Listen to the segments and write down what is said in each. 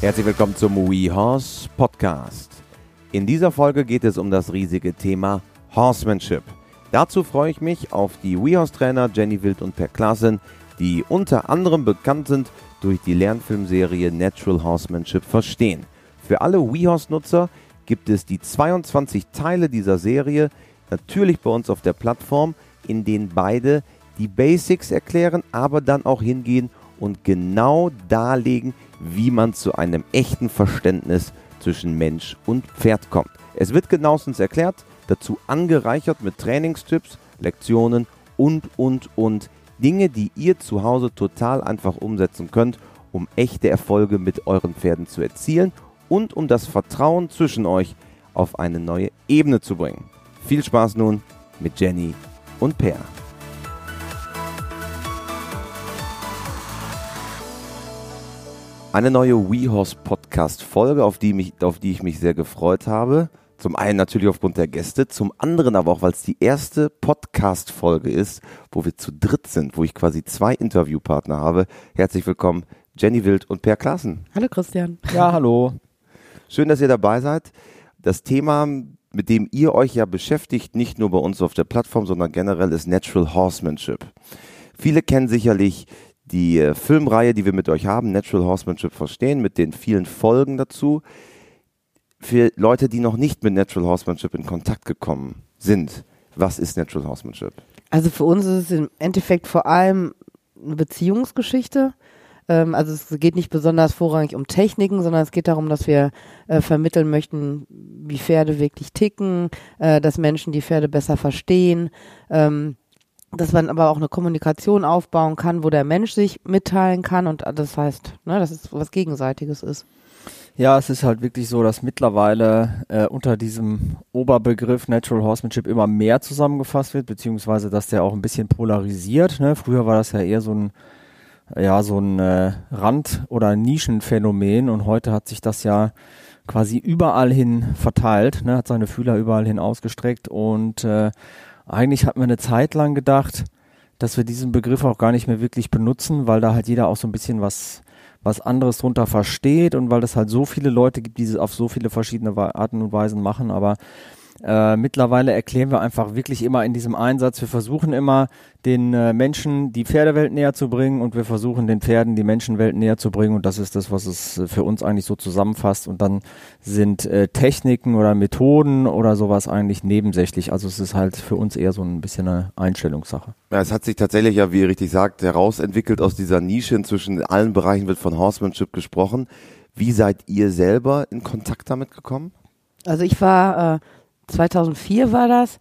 Herzlich willkommen zum WeHorse Podcast. In dieser Folge geht es um das riesige Thema Horsemanship. Dazu freue ich mich auf die WeHorse-Trainer Jenny Wild und Per Klassen, die unter anderem bekannt sind durch die Lernfilmserie Natural Horsemanship Verstehen. Für alle WeHorse-Nutzer gibt es die 22 Teile dieser Serie, natürlich bei uns auf der Plattform, in denen beide die Basics erklären, aber dann auch hingehen und genau darlegen, wie man zu einem echten Verständnis zwischen Mensch und Pferd kommt. Es wird genauestens erklärt, dazu angereichert mit Trainingstipps, Lektionen und, und, und Dinge, die ihr zu Hause total einfach umsetzen könnt, um echte Erfolge mit euren Pferden zu erzielen und um das Vertrauen zwischen euch auf eine neue Ebene zu bringen. Viel Spaß nun mit Jenny und Per. Eine neue WeHorse Podcast Folge, auf die, mich, auf die ich mich sehr gefreut habe. Zum einen natürlich aufgrund der Gäste, zum anderen aber auch, weil es die erste Podcast Folge ist, wo wir zu dritt sind, wo ich quasi zwei Interviewpartner habe. Herzlich willkommen, Jenny Wild und Per Klassen. Hallo Christian. Ja, hallo. Schön, dass ihr dabei seid. Das Thema, mit dem ihr euch ja beschäftigt, nicht nur bei uns auf der Plattform, sondern generell ist Natural Horsemanship. Viele kennen sicherlich die äh, Filmreihe, die wir mit euch haben, Natural Horsemanship verstehen, mit den vielen Folgen dazu. Für Leute, die noch nicht mit Natural Horsemanship in Kontakt gekommen sind, was ist Natural Horsemanship? Also für uns ist es im Endeffekt vor allem eine Beziehungsgeschichte. Ähm, also es geht nicht besonders vorrangig um Techniken, sondern es geht darum, dass wir äh, vermitteln möchten, wie Pferde wirklich ticken, äh, dass Menschen die Pferde besser verstehen. Ähm, dass man aber auch eine Kommunikation aufbauen kann, wo der Mensch sich mitteilen kann und das heißt, ne, dass es was Gegenseitiges ist. Ja, es ist halt wirklich so, dass mittlerweile äh, unter diesem Oberbegriff Natural Horsemanship immer mehr zusammengefasst wird, beziehungsweise dass der auch ein bisschen polarisiert. Ne? Früher war das ja eher so ein ja so ein äh, Rand- oder Nischenphänomen und heute hat sich das ja quasi überall hin verteilt, ne? hat seine Fühler überall hin ausgestreckt und äh, eigentlich hat man eine Zeit lang gedacht, dass wir diesen Begriff auch gar nicht mehr wirklich benutzen, weil da halt jeder auch so ein bisschen was was anderes drunter versteht und weil es halt so viele Leute gibt, die es auf so viele verschiedene Arten und Weisen machen, aber äh, mittlerweile erklären wir einfach wirklich immer in diesem Einsatz, wir versuchen immer den äh, Menschen die Pferdewelt näher zu bringen und wir versuchen den Pferden die Menschenwelt näher zu bringen und das ist das, was es äh, für uns eigentlich so zusammenfasst und dann sind äh, Techniken oder Methoden oder sowas eigentlich nebensächlich. Also es ist halt für uns eher so ein bisschen eine Einstellungssache. Ja, es hat sich tatsächlich ja, wie ihr richtig sagt, herausentwickelt aus dieser Nische. Inzwischen in allen Bereichen wird von Horsemanship gesprochen. Wie seid ihr selber in Kontakt damit gekommen? Also ich war äh, 2004 war das,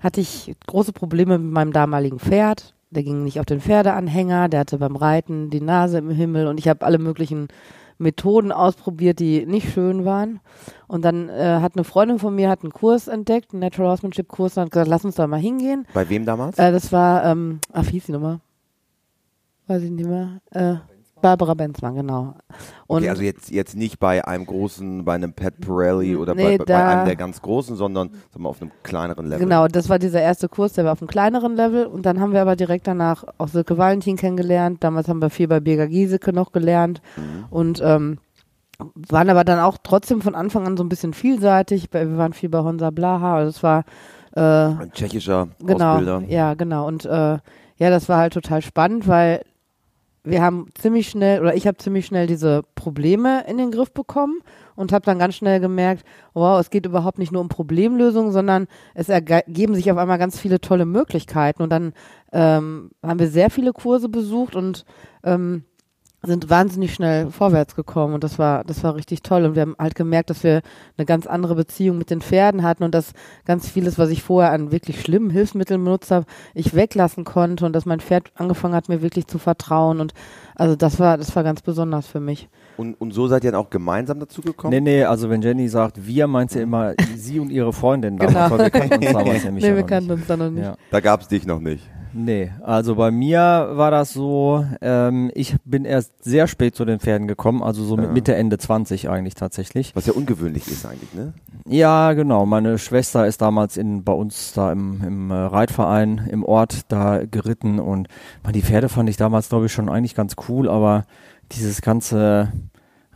hatte ich große Probleme mit meinem damaligen Pferd. Der ging nicht auf den Pferdeanhänger, der hatte beim Reiten die Nase im Himmel und ich habe alle möglichen Methoden ausprobiert, die nicht schön waren. Und dann äh, hat eine Freundin von mir hat einen Kurs entdeckt, einen Natural Horsemanship Kurs, und hat gesagt, lass uns da mal hingehen. Bei wem damals? Äh, das war, ähm, ach, wie hieß die Nummer? Weiß ich nicht mehr. Äh, Barbara Benzmann, genau. Und okay, also jetzt, jetzt nicht bei einem großen, bei einem Pat Pirelli oder nee, bei, bei, einem der ganz großen, sondern sagen wir, auf einem kleineren Level. Genau, das war dieser erste Kurs, der war auf einem kleineren Level und dann haben wir aber direkt danach auch Silke Valentin kennengelernt. Damals haben wir viel bei Birger Giesecke noch gelernt mhm. und ähm, waren aber dann auch trotzdem von Anfang an so ein bisschen vielseitig. Wir waren viel bei Honza Blaha, also es war äh, ein tschechischer genau, Ausbilder. Ja, genau. Und äh, ja, das war halt total spannend, weil wir haben ziemlich schnell oder ich habe ziemlich schnell diese Probleme in den Griff bekommen und habe dann ganz schnell gemerkt, wow, es geht überhaupt nicht nur um Problemlösungen, sondern es ergeben sich auf einmal ganz viele tolle Möglichkeiten. Und dann ähm, haben wir sehr viele Kurse besucht und ähm, sind wahnsinnig schnell vorwärts gekommen und das war, das war richtig toll. Und wir haben halt gemerkt, dass wir eine ganz andere Beziehung mit den Pferden hatten und dass ganz vieles, was ich vorher an wirklich schlimmen Hilfsmitteln benutzt habe, ich weglassen konnte und dass mein Pferd angefangen hat, mir wirklich zu vertrauen. Und also das war, das war ganz besonders für mich. Und, und so seid ihr dann auch gemeinsam dazu gekommen? Nee, nee, also wenn Jenny sagt, wir meint sie immer sie und ihre Freundin damals, genau. wir kannten uns damals nämlich Nee, wir kannten uns dann noch nicht. Ja. Da gab es dich noch nicht. Nee, also bei mir war das so, ähm, ich bin erst sehr spät zu den Pferden gekommen, also so mit ja. Mitte, Ende 20 eigentlich tatsächlich. Was ja ungewöhnlich ist eigentlich, ne? Ja, genau. Meine Schwester ist damals in bei uns da im, im äh, Reitverein im Ort da geritten und man, die Pferde fand ich damals, glaube ich, schon eigentlich ganz cool, aber dieses ganze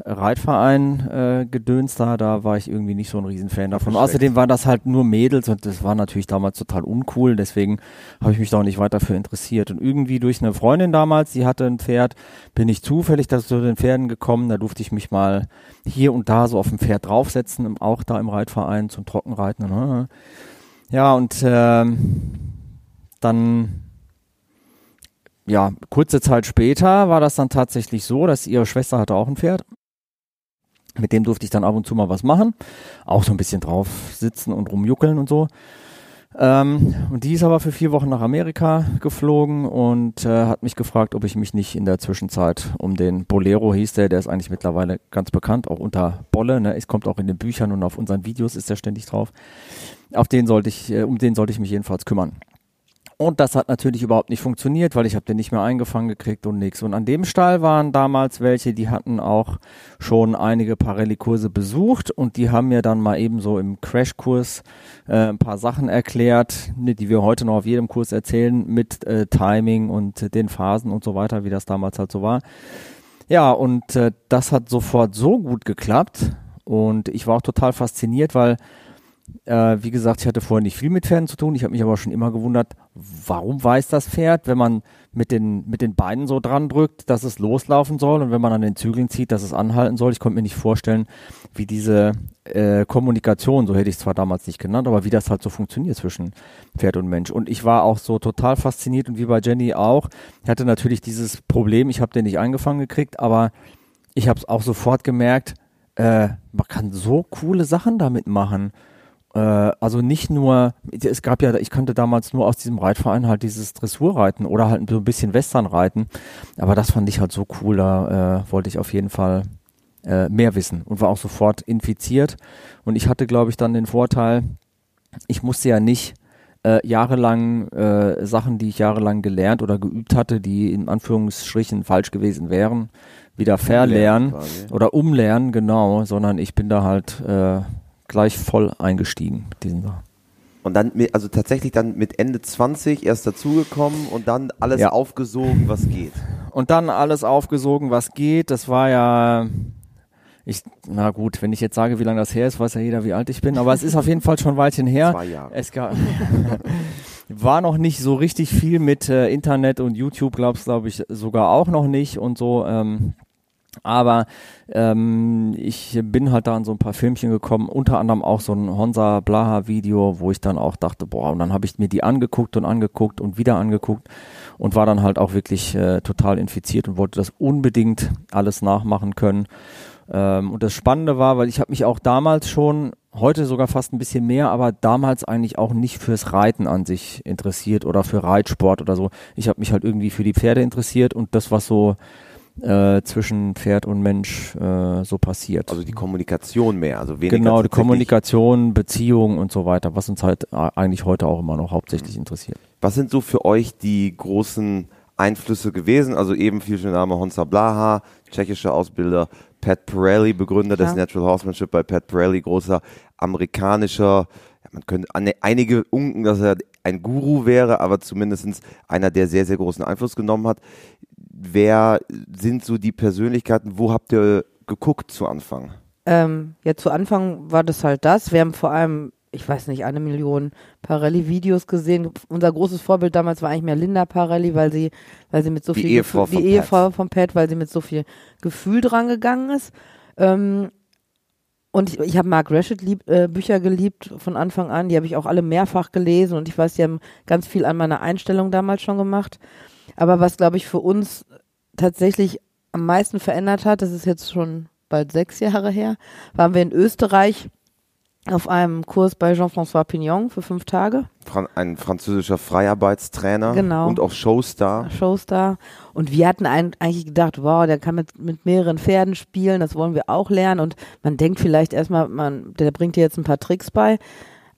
Reitverein äh, gedöns da, da war ich irgendwie nicht so ein Riesenfan davon. Außerdem waren das halt nur Mädels und das war natürlich damals total uncool, deswegen habe ich mich da auch nicht weiter für interessiert. Und irgendwie durch eine Freundin damals, die hatte ein Pferd, bin ich zufällig zu den Pferden gekommen, da durfte ich mich mal hier und da so auf dem Pferd draufsetzen, auch da im Reitverein zum Trockenreiten. Und, ja, und ähm, dann ja, kurze Zeit später war das dann tatsächlich so, dass ihre Schwester hatte auch ein Pferd. Mit dem durfte ich dann ab und zu mal was machen. Auch so ein bisschen drauf sitzen und rumjuckeln und so. Ähm, und die ist aber für vier Wochen nach Amerika geflogen und äh, hat mich gefragt, ob ich mich nicht in der Zwischenzeit um den Bolero hieß der, der ist eigentlich mittlerweile ganz bekannt, auch unter Bolle. Ne? Es kommt auch in den Büchern und auf unseren Videos ist er ständig drauf. Auf den sollte ich, äh, um den sollte ich mich jedenfalls kümmern. Und das hat natürlich überhaupt nicht funktioniert, weil ich habe den nicht mehr eingefangen gekriegt und nix. Und an dem Stall waren damals welche, die hatten auch schon einige Parelli-Kurse besucht und die haben mir dann mal eben so im Crashkurs äh, ein paar Sachen erklärt, ne, die wir heute noch auf jedem Kurs erzählen, mit äh, Timing und den Phasen und so weiter, wie das damals halt so war. Ja, und äh, das hat sofort so gut geklappt und ich war auch total fasziniert, weil äh, wie gesagt, ich hatte vorher nicht viel mit Pferden zu tun. Ich habe mich aber schon immer gewundert, warum weiß das Pferd, wenn man mit den, mit den Beinen so dran drückt, dass es loslaufen soll und wenn man an den Zügeln zieht, dass es anhalten soll. Ich konnte mir nicht vorstellen, wie diese äh, Kommunikation, so hätte ich es zwar damals nicht genannt, aber wie das halt so funktioniert zwischen Pferd und Mensch. Und ich war auch so total fasziniert und wie bei Jenny auch. Ich hatte natürlich dieses Problem, ich habe den nicht eingefangen gekriegt, aber ich habe es auch sofort gemerkt, äh, man kann so coole Sachen damit machen also nicht nur, es gab ja, ich kannte damals nur aus diesem Reitverein halt dieses Dressurreiten oder halt so ein bisschen Westernreiten, aber das fand ich halt so cool, da äh, wollte ich auf jeden Fall äh, mehr wissen und war auch sofort infiziert und ich hatte, glaube ich, dann den Vorteil, ich musste ja nicht äh, jahrelang äh, Sachen, die ich jahrelang gelernt oder geübt hatte, die in Anführungsstrichen falsch gewesen wären, wieder verlernen oder umlernen, genau, sondern ich bin da halt äh, gleich voll eingestiegen mit diesen Sachen. Und dann, also tatsächlich dann mit Ende 20 erst dazugekommen und dann alles Ja. aufgesogen, was geht. Und dann alles aufgesogen, was geht. Das war ja, ich, na gut, wenn ich jetzt sage, wie lange das her ist, weiß ja jeder, wie alt ich bin. Aber es ist auf jeden Fall schon ein Weilchen her. Zwei Jahre. Es gab, war noch nicht so richtig viel mit äh, Internet und YouTube, glaubst glaube ich sogar auch noch nicht und so. Ähm, aber ähm, ich bin halt da an so ein paar Filmchen gekommen, unter anderem auch so ein Honsa Blaha Video, wo ich dann auch dachte, boah, und dann habe ich mir die angeguckt und angeguckt und wieder angeguckt und war dann halt auch wirklich äh, total infiziert und wollte das unbedingt alles nachmachen können. Ähm, und das Spannende war, weil ich habe mich auch damals schon, heute sogar fast ein bisschen mehr, aber damals eigentlich auch nicht fürs Reiten an sich interessiert oder für Reitsport oder so. Ich habe mich halt irgendwie für die Pferde interessiert und das, was so äh, zwischen Pferd und Mensch äh, so passiert. Also die Kommunikation mehr, also weniger genau, die Kommunikation, Beziehung und so weiter, was uns halt äh, eigentlich heute auch immer noch hauptsächlich interessiert. Was sind so für euch die großen Einflüsse gewesen? Also eben viel schon der Name Honza Blaha, tschechischer Ausbilder, Pat Pirelli, Begründer des Ja. Natural Horsemanship bei Pat Pirelli, großer amerikanischer, ja, man könnte an einige unken, dass er ein Guru wäre, aber zumindest einer, der sehr, sehr großen Einfluss genommen hat. Wer sind so die Persönlichkeiten? Wo habt ihr geguckt zu Anfang? Ähm, ja, zu Anfang war das halt das. Wir haben vor allem, ich weiß nicht, eine Million Parelli-Videos gesehen. Unser großes Vorbild damals war eigentlich mehr Linda Parelli, weil sie, weil sie mit so Die viel Ehefrau Gefühl, die Pat. Ehefrau von Pat, weil sie mit so viel Gefühl dran gegangen ist. Ähm, und ich, ich habe Mark Rashid lieb, äh, Bücher geliebt von Anfang an. Die habe ich auch alle mehrfach gelesen und ich weiß, die haben ganz viel an meiner Einstellung damals schon gemacht. Aber was, glaube ich, für uns tatsächlich am meisten verändert hat, das ist jetzt schon bald sechs Jahre her, waren wir in Österreich auf einem Kurs bei Jean-François Pignon für fünf Tage. Fran ein französischer Freiarbeitstrainer Genau. und auch Showstar. Showstar. Und wir hatten eigentlich gedacht, wow, der kann mit, mit mehreren Pferden spielen, das wollen wir auch lernen. Und man denkt vielleicht erstmal, man, der bringt dir jetzt ein paar Tricks bei.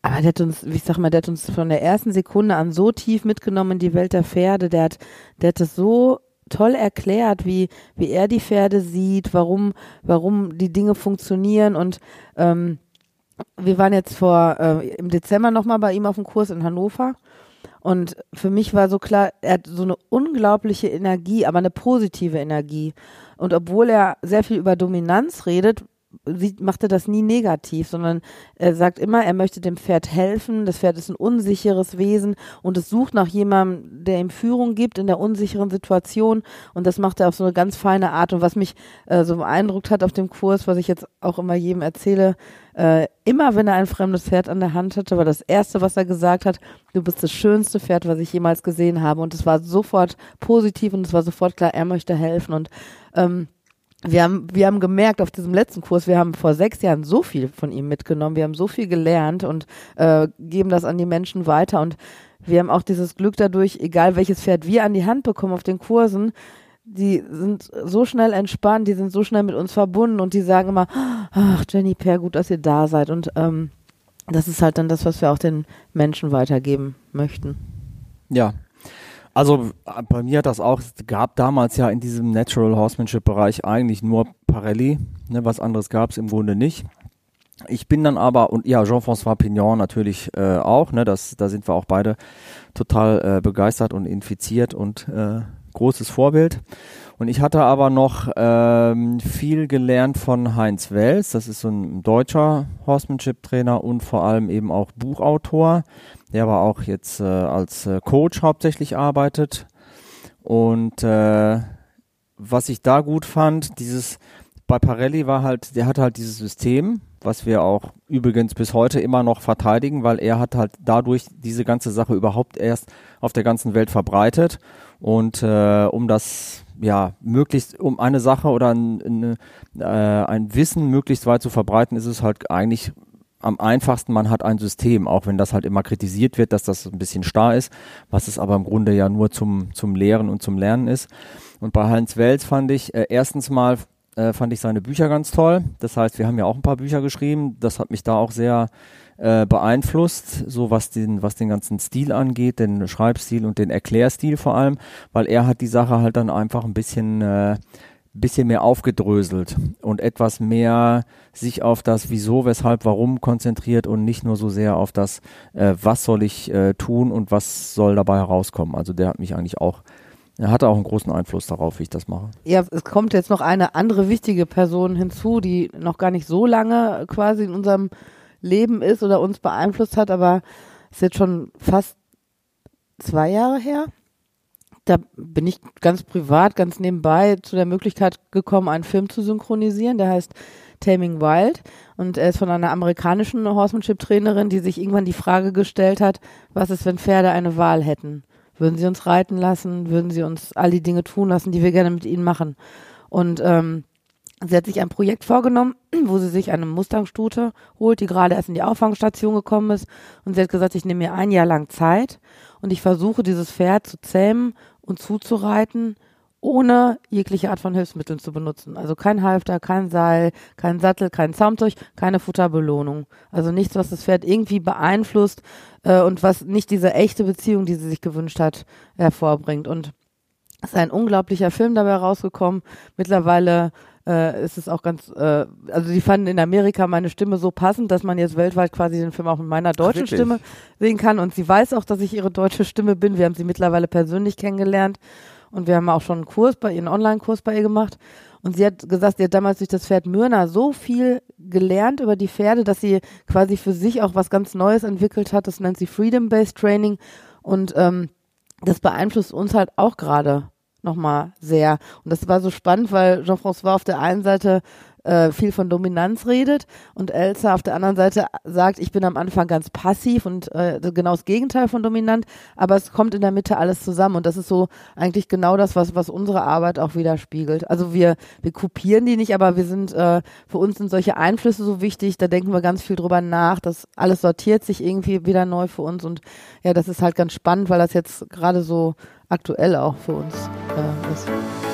Aber der hat uns, wie ich sag mal, der hat uns von der ersten Sekunde an so tief mitgenommen in die Welt der Pferde. Der hat, der hat das so toll erklärt, wie, wie er die Pferde sieht, warum, warum die Dinge funktionieren und ähm, wir waren jetzt vor äh, im Dezember nochmal bei ihm auf dem Kurs in Hannover Und für mich war so klar, er hat so eine unglaubliche Energie, aber eine positive Energie. Und obwohl er sehr viel über Dominanz redet, sieht, macht er das nie negativ, sondern er sagt immer, er möchte dem Pferd helfen. Das Pferd ist ein unsicheres Wesen und es sucht nach jemandem, der ihm Führung gibt in der unsicheren Situation. Und das macht er auf so eine ganz feine Art. Und was mich äh, so beeindruckt hat auf dem Kurs, was ich jetzt auch immer jedem erzähle, äh, immer wenn er ein fremdes Pferd an der Hand hatte, war das erste, was er gesagt hat, du bist das schönste Pferd, was ich jemals gesehen habe. Und es war sofort positiv und es war sofort klar, er möchte helfen. Und ähm, wir haben, wir haben gemerkt auf diesem letzten Kurs, wir haben vor sechs Jahren so viel von ihm mitgenommen, wir haben so viel gelernt und äh, geben das an die Menschen weiter und wir haben auch dieses Glück dadurch, egal welches Pferd wir an die Hand bekommen auf den Kursen, die sind so schnell entspannt, die sind so schnell mit uns verbunden und die sagen immer, ach Jenny Per, gut, dass ihr da seid und ähm, das ist halt dann das, was wir auch den Menschen weitergeben möchten. Ja, also äh, bei mir hat das auch, es gab damals ja in diesem Natural Horsemanship Bereich eigentlich nur Parelli, ne, was anderes gab es im Grunde nicht. Ich bin dann aber, und ja, Jean-François Pignon natürlich äh, auch, ne, das, da sind wir auch beide total äh, begeistert und infiziert und äh, großes Vorbild. Und ich hatte aber noch ähm, viel gelernt von Heinz Wels, das ist so ein deutscher Horsemanship-Trainer und vor allem eben auch Buchautor der aber auch jetzt äh, als äh, Coach hauptsächlich arbeitet. Und äh, was ich da gut fand, dieses bei Parelli war halt, der hatte halt dieses System, was wir auch übrigens bis heute immer noch verteidigen, weil er hat halt dadurch diese ganze Sache überhaupt erst auf der ganzen Welt verbreitet. Und äh, um das ja möglichst, um eine Sache oder ein, eine, äh, ein Wissen möglichst weit zu verbreiten, ist es halt eigentlich am einfachsten, man hat ein System, auch wenn das halt immer kritisiert wird, dass das ein bisschen starr ist, was es aber im Grunde ja nur zum, zum Lehren und zum Lernen ist. Und bei Heinz Wels fand ich, äh, erstens mal äh, fand ich seine Bücher ganz toll. Das heißt, wir haben ja auch ein paar Bücher geschrieben. Das hat mich da auch sehr äh, beeinflusst, so was den, was den ganzen Stil angeht, den Schreibstil und den Erklärstil vor allem, weil er hat die Sache halt dann einfach ein bisschen äh, bisschen mehr aufgedröselt und etwas mehr sich auf das Wieso, Weshalb, Warum konzentriert und nicht nur so sehr auf das, äh, was soll ich äh, tun und was soll dabei herauskommen. Also der hat mich eigentlich auch, er hatte auch einen großen Einfluss darauf, wie ich das mache. Ja, es kommt jetzt noch eine andere wichtige Person hinzu, die noch gar nicht so lange quasi in unserem Leben ist oder uns beeinflusst hat, aber es ist jetzt schon fast zwei Jahre her da bin ich ganz privat, ganz nebenbei zu der Möglichkeit gekommen, einen Film zu synchronisieren, der heißt Taming Wild und er ist von einer amerikanischen Horsemanship-Trainerin, die sich irgendwann die Frage gestellt hat, was ist, wenn Pferde eine Wahl hätten? Würden sie uns reiten lassen? Würden sie uns all die Dinge tun lassen, die wir gerne mit ihnen machen? Und ähm, sie hat sich ein Projekt vorgenommen, wo sie sich eine Mustang-Stute holt, die gerade erst in die Auffangstation gekommen ist. Und sie hat gesagt, ich nehme mir ein Jahr lang Zeit und ich versuche dieses Pferd zu zähmen und zuzureiten, ohne jegliche Art von Hilfsmitteln zu benutzen. Also kein Halfter, kein Seil, kein Sattel, kein Zaumzeug, keine Futterbelohnung. Also nichts, was das Pferd irgendwie beeinflusst äh, und was nicht diese echte Beziehung, die sie sich gewünscht hat, hervorbringt. Und es ist ein unglaublicher Film dabei rausgekommen. Mittlerweile äh, ist es auch ganz, äh, also die fanden in Amerika meine Stimme so passend, dass man jetzt weltweit quasi den Film auch mit meiner deutschen Ach, Stimme sehen kann. Und sie weiß auch, dass ich ihre deutsche Stimme bin. Wir haben sie mittlerweile persönlich kennengelernt und wir haben auch schon einen Kurs bei ihr, einen Online-Kurs bei ihr gemacht. Und sie hat gesagt, sie hat damals durch das Pferd Myrna so viel gelernt über die Pferde, dass sie quasi für sich auch was ganz Neues entwickelt hat. Das nennt sie Freedom-Based Training. Und ähm, das beeinflusst uns halt auch gerade nochmal sehr. Und das war so spannend, weil Jean-François auf der einen Seite äh, viel von Dominanz redet und Elsa auf der anderen Seite sagt, ich bin am Anfang ganz passiv und äh, genau das Gegenteil von dominant, aber es kommt in der Mitte alles zusammen und das ist so eigentlich genau das, was, was unsere Arbeit auch widerspiegelt. Also wir, wir kopieren die nicht, aber wir sind, äh, für uns sind solche Einflüsse so wichtig, da denken wir ganz viel drüber nach, das alles sortiert sich irgendwie wieder neu für uns und ja, das ist halt ganz spannend, weil das jetzt gerade so aktuell auch für uns äh, ist.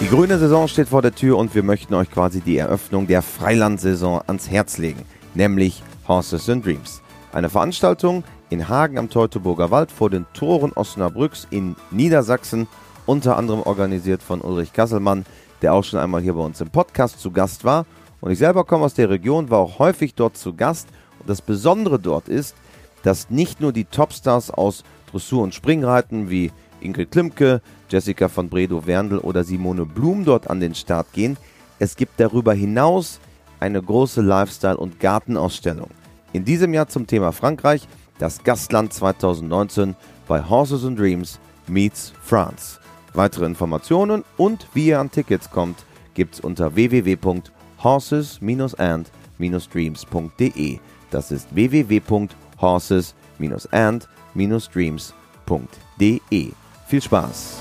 Die grüne Saison steht vor der Tür und wir möchten euch quasi die Eröffnung der Freilandsaison ans Herz legen, nämlich Horses and Dreams. Eine Veranstaltung in Hagen am Teutoburger Wald vor den Toren Osnabrücks in Niedersachsen, unter anderem organisiert von Ulrich Kasselmann, der auch schon einmal hier bei uns im Podcast zu Gast war. Und ich selber komme aus der Region, war auch häufig dort zu Gast. Und das Besondere dort ist, dass nicht nur die Topstars aus Dressur- und Springreiten wie Ingrid Klimke, Jessica von Bredow-Werndl oder Simone Blum dort an den Start gehen. Es gibt darüber hinaus eine große Lifestyle- und Gartenausstellung. In diesem Jahr zum Thema Frankreich, das Gastland 2019 bei Horses and Dreams meets France. Weitere Informationen und wie ihr an Tickets kommt, gibt's unter www.horses-and-dreams.de. Das ist www.horses-and-dreams.de. Viel Spaß!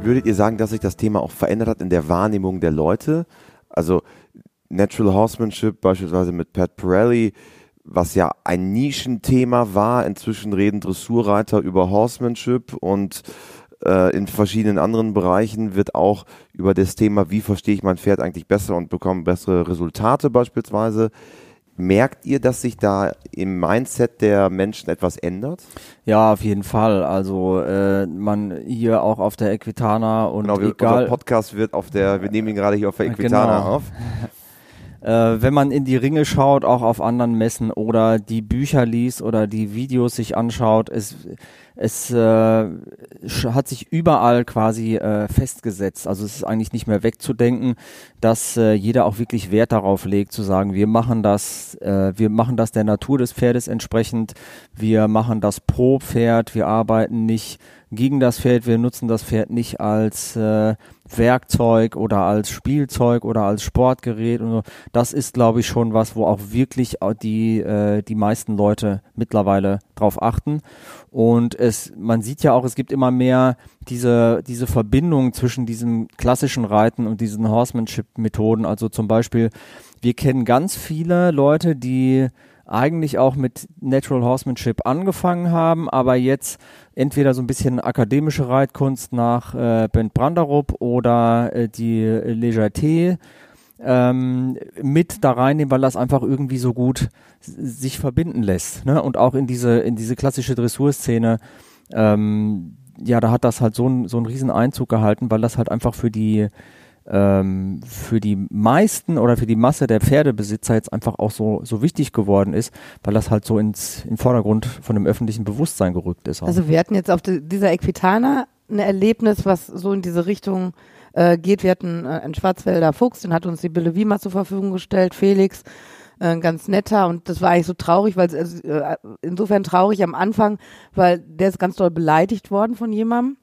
Würdet ihr sagen, dass sich das Thema auch verändert hat in der Wahrnehmung der Leute? Also Natural Horsemanship beispielsweise mit Pat Pirelli, was ja ein Nischenthema war. Inzwischen reden Dressurreiter über Horsemanship und äh, in verschiedenen anderen Bereichen wird auch über das Thema, wie verstehe ich mein Pferd eigentlich besser und bekomme bessere Resultate beispielsweise Merkt ihr, dass sich da im Mindset der Menschen etwas ändert? Ja, auf jeden Fall. Also äh, man hier auch auf der Equitana und genau, egal, unser Podcast wird auf der, wir nehmen ihn gerade hier auf der Equitana Genau. auf. Äh, wenn man in die Ringe schaut, auch auf anderen Messen oder die Bücher liest oder die Videos sich anschaut, es, es äh, hat sich überall quasi äh, festgesetzt. Also es ist eigentlich nicht mehr wegzudenken, dass äh, jeder auch wirklich Wert darauf legt, zu sagen, wir machen das, äh, wir machen das der Natur des Pferdes entsprechend, wir machen das pro Pferd, wir arbeiten nicht gegen das Pferd, wir nutzen das Pferd nicht als äh, Werkzeug oder als Spielzeug oder als Sportgerät und so. Das ist, glaube ich, schon was, wo auch wirklich die, äh, die meisten Leute mittlerweile drauf achten. Und es, man sieht ja auch, es gibt immer mehr diese, diese Verbindung zwischen diesem klassischen Reiten und diesen Horsemanship-Methoden. Also zum Beispiel, wir kennen ganz viele Leute, die eigentlich auch mit Natural Horsemanship angefangen haben, aber jetzt entweder so ein bisschen akademische Reitkunst nach äh, Ben Branderup oder äh, die Legerté ähm, mit da reinnehmen, weil das einfach irgendwie so gut sich verbinden lässt. Ne? Und auch in diese, in diese klassische Dressurszene, ähm, ja, da hat das halt so, ein, so einen riesen Einzug gehalten, weil das halt einfach für die ähm, für die meisten oder für die Masse der Pferdebesitzer jetzt einfach auch so, so wichtig geworden ist, weil das halt so ins in Vordergrund von dem öffentlichen Bewusstsein gerückt ist. auch. Also wir hatten jetzt auf die, dieser Equitana ein Erlebnis, was so in diese Richtung äh, geht. Wir hatten äh, einen Schwarzwälder Fuchs, den hat uns die Bille Wiemer zur Verfügung gestellt, Felix, äh, ganz netter und das war eigentlich so traurig, weil äh, insofern traurig am Anfang, weil der ist ganz doll beleidigt worden von jemandem.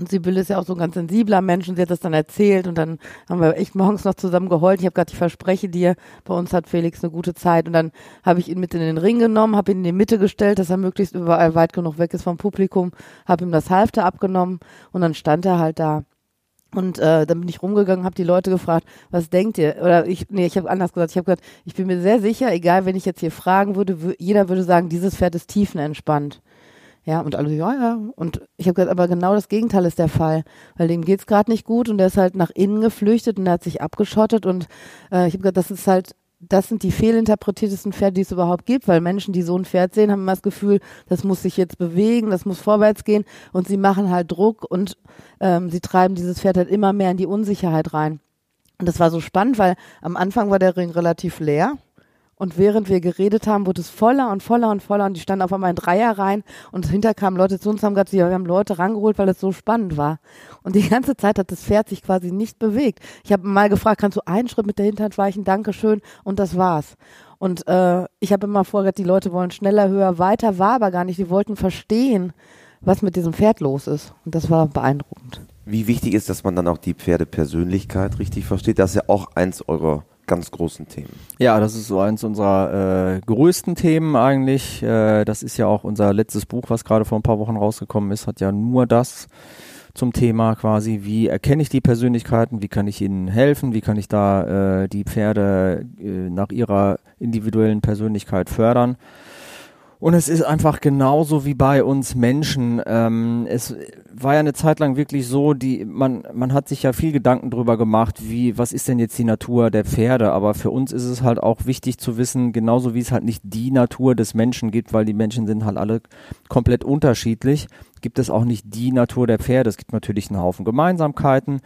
Und Sibylle ist ja auch so ein ganz sensibler Mensch und sie hat das dann erzählt und dann haben wir echt morgens noch zusammen geheult. Ich habe gesagt, ich verspreche dir, bei uns hat Felix eine gute Zeit. Und dann habe ich ihn mit in den Ring genommen, habe ihn in die Mitte gestellt, dass er möglichst überall weit genug weg ist vom Publikum, habe ihm das Halfter abgenommen und dann stand er halt da. Und äh, dann bin ich rumgegangen, habe die Leute gefragt, was denkt ihr? Oder ich, nee, ich habe anders gesagt. Ich habe gesagt, ich bin mir sehr sicher, egal, wenn ich jetzt hier fragen würde, wü- jeder würde sagen, dieses Pferd ist tiefenentspannt. Ja, und alle, ja, ja. Und ich habe gesagt, aber genau das Gegenteil ist der Fall, weil dem geht's gerade nicht gut und der ist halt nach innen geflüchtet und der hat sich abgeschottet und äh, ich habe gesagt, das ist halt, das sind die fehlinterpretiertesten Pferde, die es überhaupt gibt, weil Menschen, die so ein Pferd sehen, haben immer das Gefühl, das muss sich jetzt bewegen, das muss vorwärts gehen und sie machen halt Druck und ähm, sie treiben dieses Pferd halt immer mehr in die Unsicherheit rein. Und das war so spannend, weil am Anfang war der Ring relativ leer. Und während wir geredet haben, wurde es voller und voller und voller und die standen auf einmal in Dreier rein und hinter kamen Leute zu uns haben gesagt, wir haben Leute rangeholt, weil es so spannend war. Und die ganze Zeit hat das Pferd sich quasi nicht bewegt. Ich habe mal gefragt, kannst du einen Schritt mit der Hinterhand weichen? Dankeschön. Und das war's. Und äh, ich habe immer vorgedacht, die Leute wollen schneller, höher, weiter, war aber gar nicht. Die wollten verstehen, was mit diesem Pferd los ist. Und das war beeindruckend. Wie wichtig ist, dass man dann auch die Pferdepersönlichkeit richtig versteht? Das ist ja auch eins eurer ganz großen Themen. Ja, das ist so eins unserer äh, größten Themen eigentlich. Äh, das ist ja auch unser letztes Buch, was gerade vor ein paar Wochen rausgekommen ist, hat ja nur das zum Thema quasi, wie erkenne ich die Persönlichkeiten, wie kann ich ihnen helfen, wie kann ich da äh, die Pferde äh, nach ihrer individuellen Persönlichkeit fördern. Und es ist einfach genauso wie bei uns Menschen. Ähm, es war ja eine Zeit lang wirklich so, die man man hat sich ja viel Gedanken drüber gemacht, wie was ist denn jetzt die Natur der Pferde? Aber für uns ist es halt auch wichtig zu wissen, genauso wie es halt nicht die Natur des Menschen gibt, weil die Menschen sind halt alle komplett unterschiedlich, gibt es auch nicht die Natur der Pferde. Es gibt natürlich einen Haufen Gemeinsamkeiten.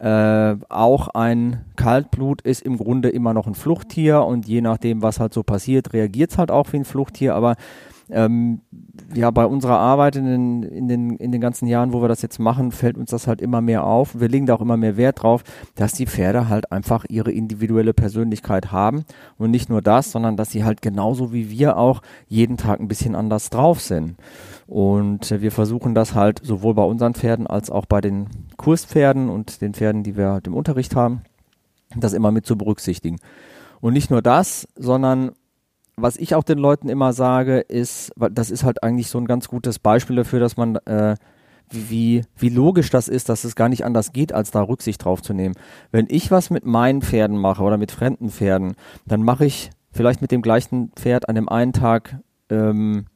Äh, auch ein Kaltblut ist im Grunde immer noch ein Fluchttier und je nachdem, was halt so passiert, reagiert es halt auch wie ein Fluchttier. Aber ähm, ja, bei unserer Arbeit in den, in, den, in den ganzen Jahren, wo wir das jetzt machen, fällt uns das halt immer mehr auf. Wir legen da auch immer mehr Wert drauf, dass die Pferde halt einfach ihre individuelle Persönlichkeit haben. Und nicht nur das, sondern dass sie halt genauso wie wir auch jeden Tag ein bisschen anders drauf sind. Und äh, wir versuchen das halt sowohl bei unseren Pferden als auch bei den Kurspferden und den Pferden, die wir halt im Unterricht haben, das immer mit zu berücksichtigen. Und nicht nur das, sondern was ich auch den Leuten immer sage, ist, das ist halt eigentlich so ein ganz gutes Beispiel dafür, dass man, äh, wie, wie logisch das ist, dass es gar nicht anders geht, als da Rücksicht drauf zu nehmen. Wenn ich was mit meinen Pferden mache oder mit fremden Pferden, dann mache ich vielleicht mit dem gleichen Pferd an dem einen Tag ähm,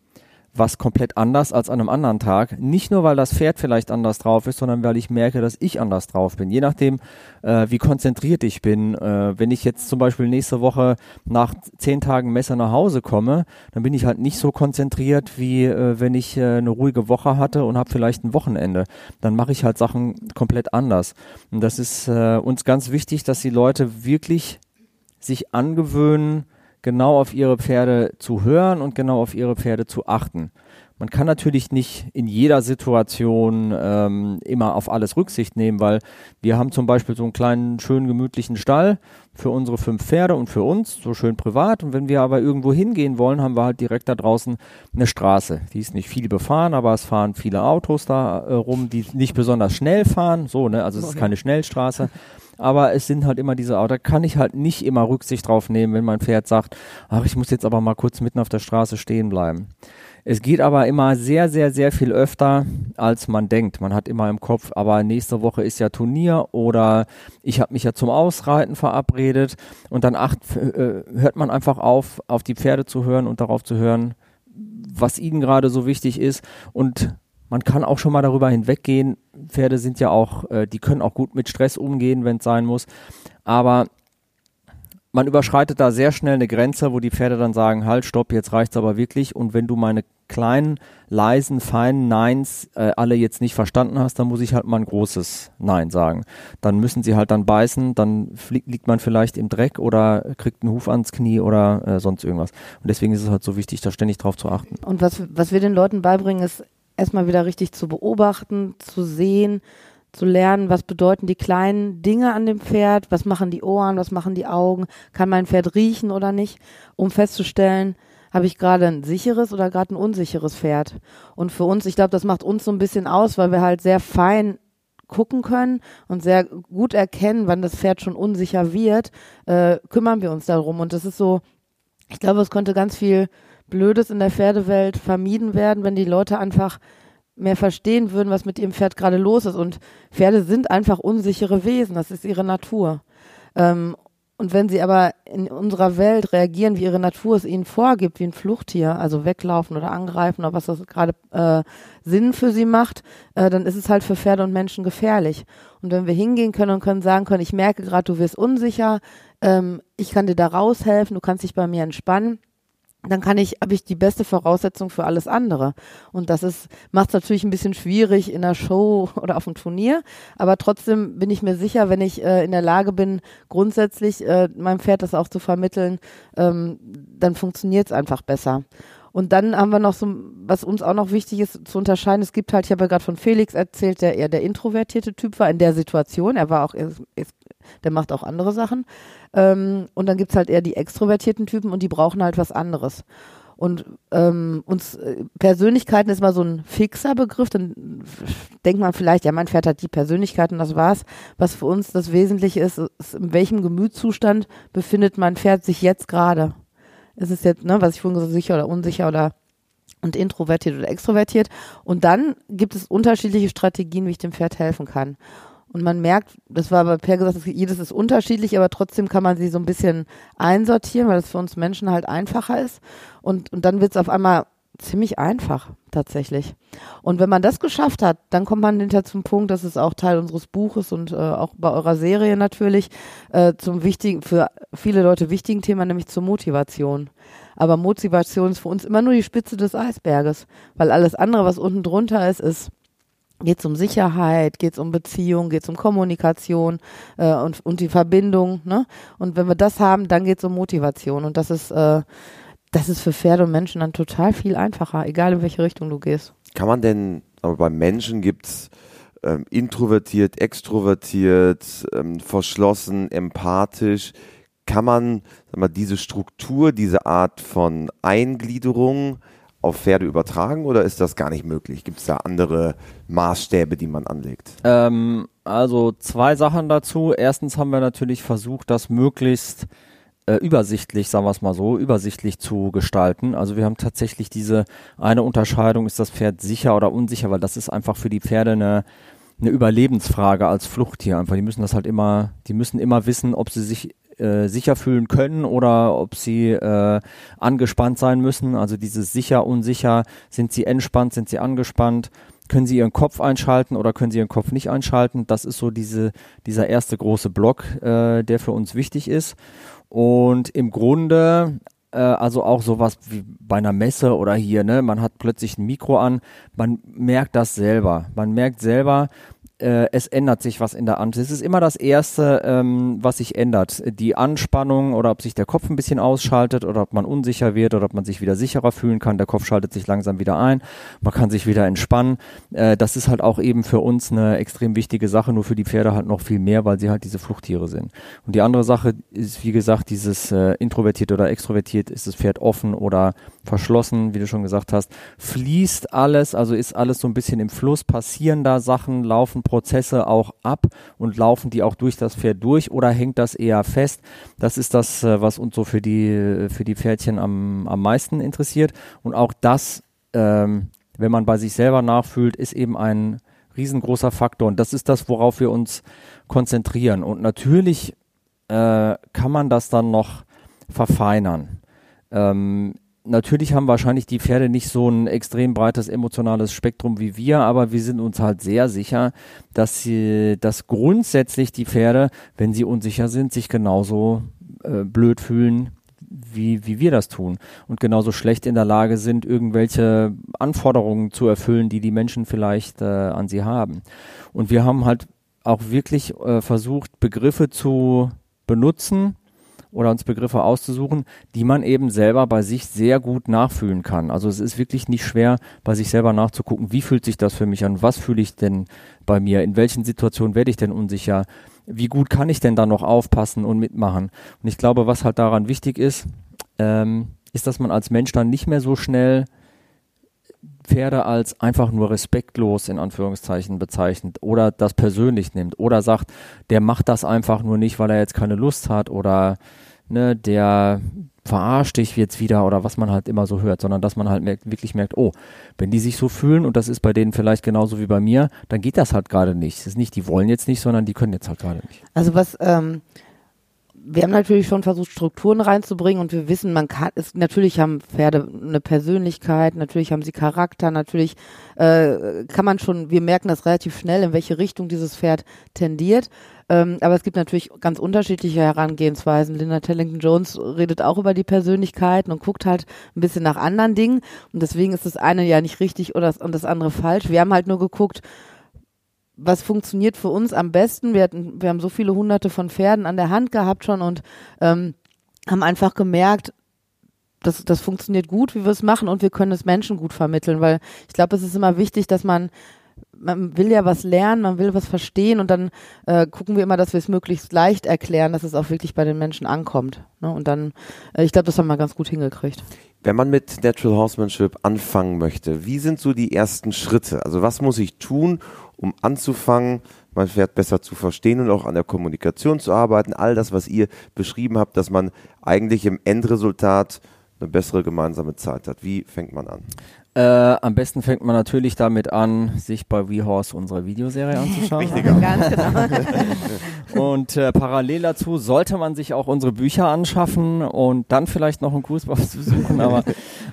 was komplett anders als an einem anderen Tag. Nicht nur, weil das Pferd vielleicht anders drauf ist, sondern weil ich merke, dass ich anders drauf bin. Je nachdem, äh, wie konzentriert ich bin. Äh, wenn ich jetzt zum Beispiel nächste Woche nach zehn Tagen Messer nach Hause komme, dann bin ich halt nicht so konzentriert, wie äh, wenn ich äh, eine ruhige Woche hatte und habe vielleicht ein Wochenende. Dann mache ich halt Sachen komplett anders. Und das ist äh, uns ganz wichtig, dass die Leute wirklich sich angewöhnen, genau auf ihre Pferde zu hören und genau auf ihre Pferde zu achten. Man kann natürlich nicht in jeder Situation ähm, immer auf alles Rücksicht nehmen, weil wir haben zum Beispiel so einen kleinen, schönen, gemütlichen Stall für unsere fünf Pferde und für uns, so schön privat. Und wenn wir aber irgendwo hingehen wollen, haben wir halt direkt da draußen eine Straße. Die ist nicht viel befahren, aber es fahren viele Autos da äh, rum, die nicht besonders schnell fahren. So, ne? Also es ist keine Schnellstraße aber es sind halt immer diese Autos. Da kann ich halt nicht immer Rücksicht drauf nehmen, wenn mein Pferd sagt, ach, ich muss jetzt aber mal kurz mitten auf der Straße stehen bleiben. Es geht aber immer sehr, sehr, sehr viel öfter, als man denkt. Man hat immer im Kopf, aber nächste Woche ist ja Turnier oder ich habe mich ja zum Ausreiten verabredet und dann acht, äh, hört man einfach auf, auf die Pferde zu hören und darauf zu hören, was ihnen gerade so wichtig ist und man kann auch schon mal darüber hinweggehen. Pferde sind ja auch, äh, die können auch gut mit Stress umgehen, wenn es sein muss. Aber man überschreitet da sehr schnell eine Grenze, wo die Pferde dann sagen, halt, stopp, jetzt reicht's aber wirklich. Und wenn du meine kleinen, leisen, feinen Neins äh, alle jetzt nicht verstanden hast, dann muss ich halt mal ein großes Nein sagen. Dann müssen sie halt dann beißen, dann fliegt, liegt man vielleicht im Dreck oder kriegt einen Huf ans Knie oder äh, sonst irgendwas. Und deswegen ist es halt so wichtig, da ständig drauf zu achten. Und was, was wir den Leuten beibringen, ist erstmal wieder richtig zu beobachten, zu sehen, zu lernen, was bedeuten die kleinen Dinge an dem Pferd, was machen die Ohren, was machen die Augen, kann mein Pferd riechen oder nicht, um festzustellen, habe ich gerade ein sicheres oder gerade ein unsicheres Pferd. Und für uns, ich glaube, das macht uns so ein bisschen aus, weil wir halt sehr fein gucken können und sehr gut erkennen, wann das Pferd schon unsicher wird, äh, kümmern wir uns darum. Und das ist so, ich glaube, es könnte ganz viel Blödes in der Pferdewelt vermieden werden, wenn die Leute einfach mehr verstehen würden, was mit ihrem Pferd gerade los ist. Und Pferde sind einfach unsichere Wesen, das ist ihre Natur. Ähm, und wenn sie aber in unserer Welt reagieren, wie ihre Natur es ihnen vorgibt, wie ein Fluchttier, also weglaufen oder angreifen oder was das gerade äh, Sinn für sie macht, äh, dann ist es halt für Pferde und Menschen gefährlich. Und wenn wir hingehen können und können sagen können, ich merke gerade, du wirst unsicher, ähm, ich kann dir da raushelfen, du kannst dich bei mir entspannen, dann kann ich, habe ich die beste Voraussetzung für alles andere. Und das ist, macht es natürlich ein bisschen schwierig in der Show oder auf dem Turnier. Aber trotzdem bin ich mir sicher, wenn ich äh, in der Lage bin, grundsätzlich äh, meinem Pferd das auch zu vermitteln, ähm, dann funktioniert es einfach besser. Und dann haben wir noch so, was uns auch noch wichtig ist zu unterscheiden. Es gibt halt, ich habe ja gerade von Felix erzählt, der eher der introvertierte Typ war in der Situation. Er war auch, der macht auch andere Sachen. Ähm, und dann gibt's halt eher die extrovertierten Typen und die brauchen halt was anderes. Und ähm, uns äh, Persönlichkeiten ist mal so ein fixer Begriff, dann denkt man vielleicht, ja, mein Pferd hat die Persönlichkeit und das war's. Was für uns das Wesentliche ist, ist in welchem Gemütszustand befindet mein Pferd sich jetzt gerade. Ist es jetzt, ne, was ich vorhin gesagt habe, sicher oder unsicher oder und introvertiert oder extrovertiert. Und dann gibt es unterschiedliche Strategien, wie ich dem Pferd helfen kann. Und man merkt, das war bei Per gesagt, jedes ist unterschiedlich, aber trotzdem kann man sie so ein bisschen einsortieren, weil es für uns Menschen halt einfacher ist. Und, und dann wird es auf einmal ziemlich einfach, tatsächlich. Und wenn man das geschafft hat, dann kommt man hinter zum Punkt, das ist auch Teil unseres Buches und äh, auch bei eurer Serie natürlich, äh, zum wichtigen, für viele Leute wichtigen Thema, nämlich zur Motivation. Aber Motivation ist für uns immer nur die Spitze des Eisberges, weil alles andere, was unten drunter ist, ist geht es um Sicherheit, geht es um Beziehung, geht es um Kommunikation äh, und, und die Verbindung. Ne? Und wenn wir das haben, dann geht es um Motivation. Und das ist, äh, das ist für Pferde und Menschen dann total viel einfacher, egal in welche Richtung du gehst. Kann man denn, aber bei Menschen gibt es ähm, introvertiert, extrovertiert, ähm, verschlossen, empathisch. Kann man sag mal, diese Struktur, diese Art von Eingliederung auf Pferde übertragen oder ist das gar nicht möglich? Gibt es da andere Maßstäbe, die man anlegt? Ähm, also zwei Sachen dazu. Erstens haben wir natürlich versucht, das möglichst äh, übersichtlich, sagen wir es mal so, übersichtlich zu gestalten. Also wir haben tatsächlich diese eine Unterscheidung, ist das Pferd sicher oder unsicher, weil das ist einfach für die Pferde eine, eine Überlebensfrage als Fluchttier einfach. Die müssen das halt immer, die müssen immer wissen, ob sie sich äh, sicher fühlen können oder ob sie äh, angespannt sein müssen. Also dieses sicher, unsicher, sind sie entspannt, sind sie angespannt, können sie ihren Kopf einschalten oder können sie ihren Kopf nicht einschalten. Das ist so diese, dieser erste große Block, äh, der für uns wichtig ist. Und im Grunde äh, also auch sowas wie bei einer Messe oder hier, ne, man hat plötzlich ein Mikro an, man merkt das selber. Man merkt selber, äh, es ändert sich was in der Hand. Es ist immer das Erste, ähm, was sich ändert. Die Anspannung oder ob sich der Kopf ein bisschen ausschaltet oder ob man unsicher wird oder ob man sich wieder sicherer fühlen kann. Der Kopf schaltet sich langsam wieder ein. Man kann sich wieder entspannen. Äh, das ist halt auch eben für uns eine extrem wichtige Sache, nur für die Pferde halt noch viel mehr, weil sie halt diese Fluchttiere sind. Und die andere Sache ist, wie gesagt, dieses äh, introvertiert oder extrovertiert, ist das Pferd offen oder verschlossen, wie du schon gesagt hast. Fließt alles, also ist alles so ein bisschen im Fluss, passieren da Sachen, laufen Prozesse auch ab und laufen die auch durch das Pferd durch oder hängt das eher fest? Das ist das, äh, was uns so für die, für die Pferdchen am, am meisten interessiert. Und auch das, ähm, wenn man bei sich selber nachfühlt, ist eben ein riesengroßer Faktor. Und das ist das, worauf wir uns konzentrieren. Und natürlich äh, kann man das dann noch verfeinern. Ähm, natürlich haben wahrscheinlich die Pferde nicht so ein extrem breites emotionales Spektrum wie wir, aber wir sind uns halt sehr sicher, dass sie, dass grundsätzlich die Pferde, wenn sie unsicher sind, sich genauso äh, blöd fühlen, wie, wie wir das tun und genauso schlecht in der Lage sind, irgendwelche Anforderungen zu erfüllen, die die Menschen vielleicht äh, an sie haben. Und wir haben halt auch wirklich äh, versucht, Begriffe zu benutzen, oder uns Begriffe auszusuchen, die man eben selber bei sich sehr gut nachfühlen kann. Also es ist wirklich nicht schwer, bei sich selber nachzugucken, wie fühlt sich das für mich an, was fühle ich denn bei mir, in welchen Situationen werde ich denn unsicher, wie gut kann ich denn da noch aufpassen und mitmachen. Und ich glaube, was halt daran wichtig ist, ähm, ist, dass man als Mensch dann nicht mehr so schnell Pferde als einfach nur respektlos in Anführungszeichen bezeichnet oder das persönlich nimmt oder sagt, der macht das einfach nur nicht, weil er jetzt keine Lust hat oder ne, der verarscht dich jetzt wieder oder was man halt immer so hört, sondern dass man halt merkt, wirklich merkt, oh, wenn die sich so fühlen und das ist bei denen vielleicht genauso wie bei mir, dann geht das halt gerade nicht. Es ist nicht, die wollen jetzt nicht, sondern die können jetzt halt gerade nicht. Also was ähm, wir haben natürlich schon versucht, Strukturen reinzubringen und wir wissen, man kann, es, natürlich haben Pferde eine Persönlichkeit, natürlich haben sie Charakter, natürlich äh, kann man schon, wir merken das relativ schnell, in welche Richtung dieses Pferd tendiert. Ähm, aber es gibt natürlich ganz unterschiedliche Herangehensweisen. Linda Tellington Jones redet auch über die Persönlichkeiten und guckt halt ein bisschen nach anderen Dingen. Und deswegen ist das eine ja nicht richtig oder das, und das andere falsch. Wir haben halt nur geguckt, was funktioniert für uns am besten. Wir, hatten, wir haben so viele hunderte von Pferden an der Hand gehabt schon und ähm, haben einfach gemerkt, das, das funktioniert gut, wie wir es machen und wir können es Menschen gut vermitteln, weil ich glaube, es ist immer wichtig, dass man man will ja was lernen, man will was verstehen und dann äh, gucken wir immer, dass wir es möglichst leicht erklären, dass es auch wirklich bei den Menschen ankommt. Ne? Und dann, äh, ich glaube, das haben wir ganz gut hingekriegt. Wenn man mit Natural Horsemanship anfangen möchte, wie sind so die ersten Schritte? Also was muss ich tun, um anzufangen, mein Pferd besser zu verstehen und auch an der Kommunikation zu arbeiten. All das, was ihr beschrieben habt, dass man eigentlich im Endresultat eine bessere gemeinsame Zeit hat. Wie fängt man an? Äh, am besten fängt man natürlich damit an, sich bei WeHorse unsere Videoserie anzuschauen. Genau. und äh, parallel dazu sollte man sich auch unsere Bücher anschaffen und dann vielleicht noch einen Kursbuch besuchen. Aber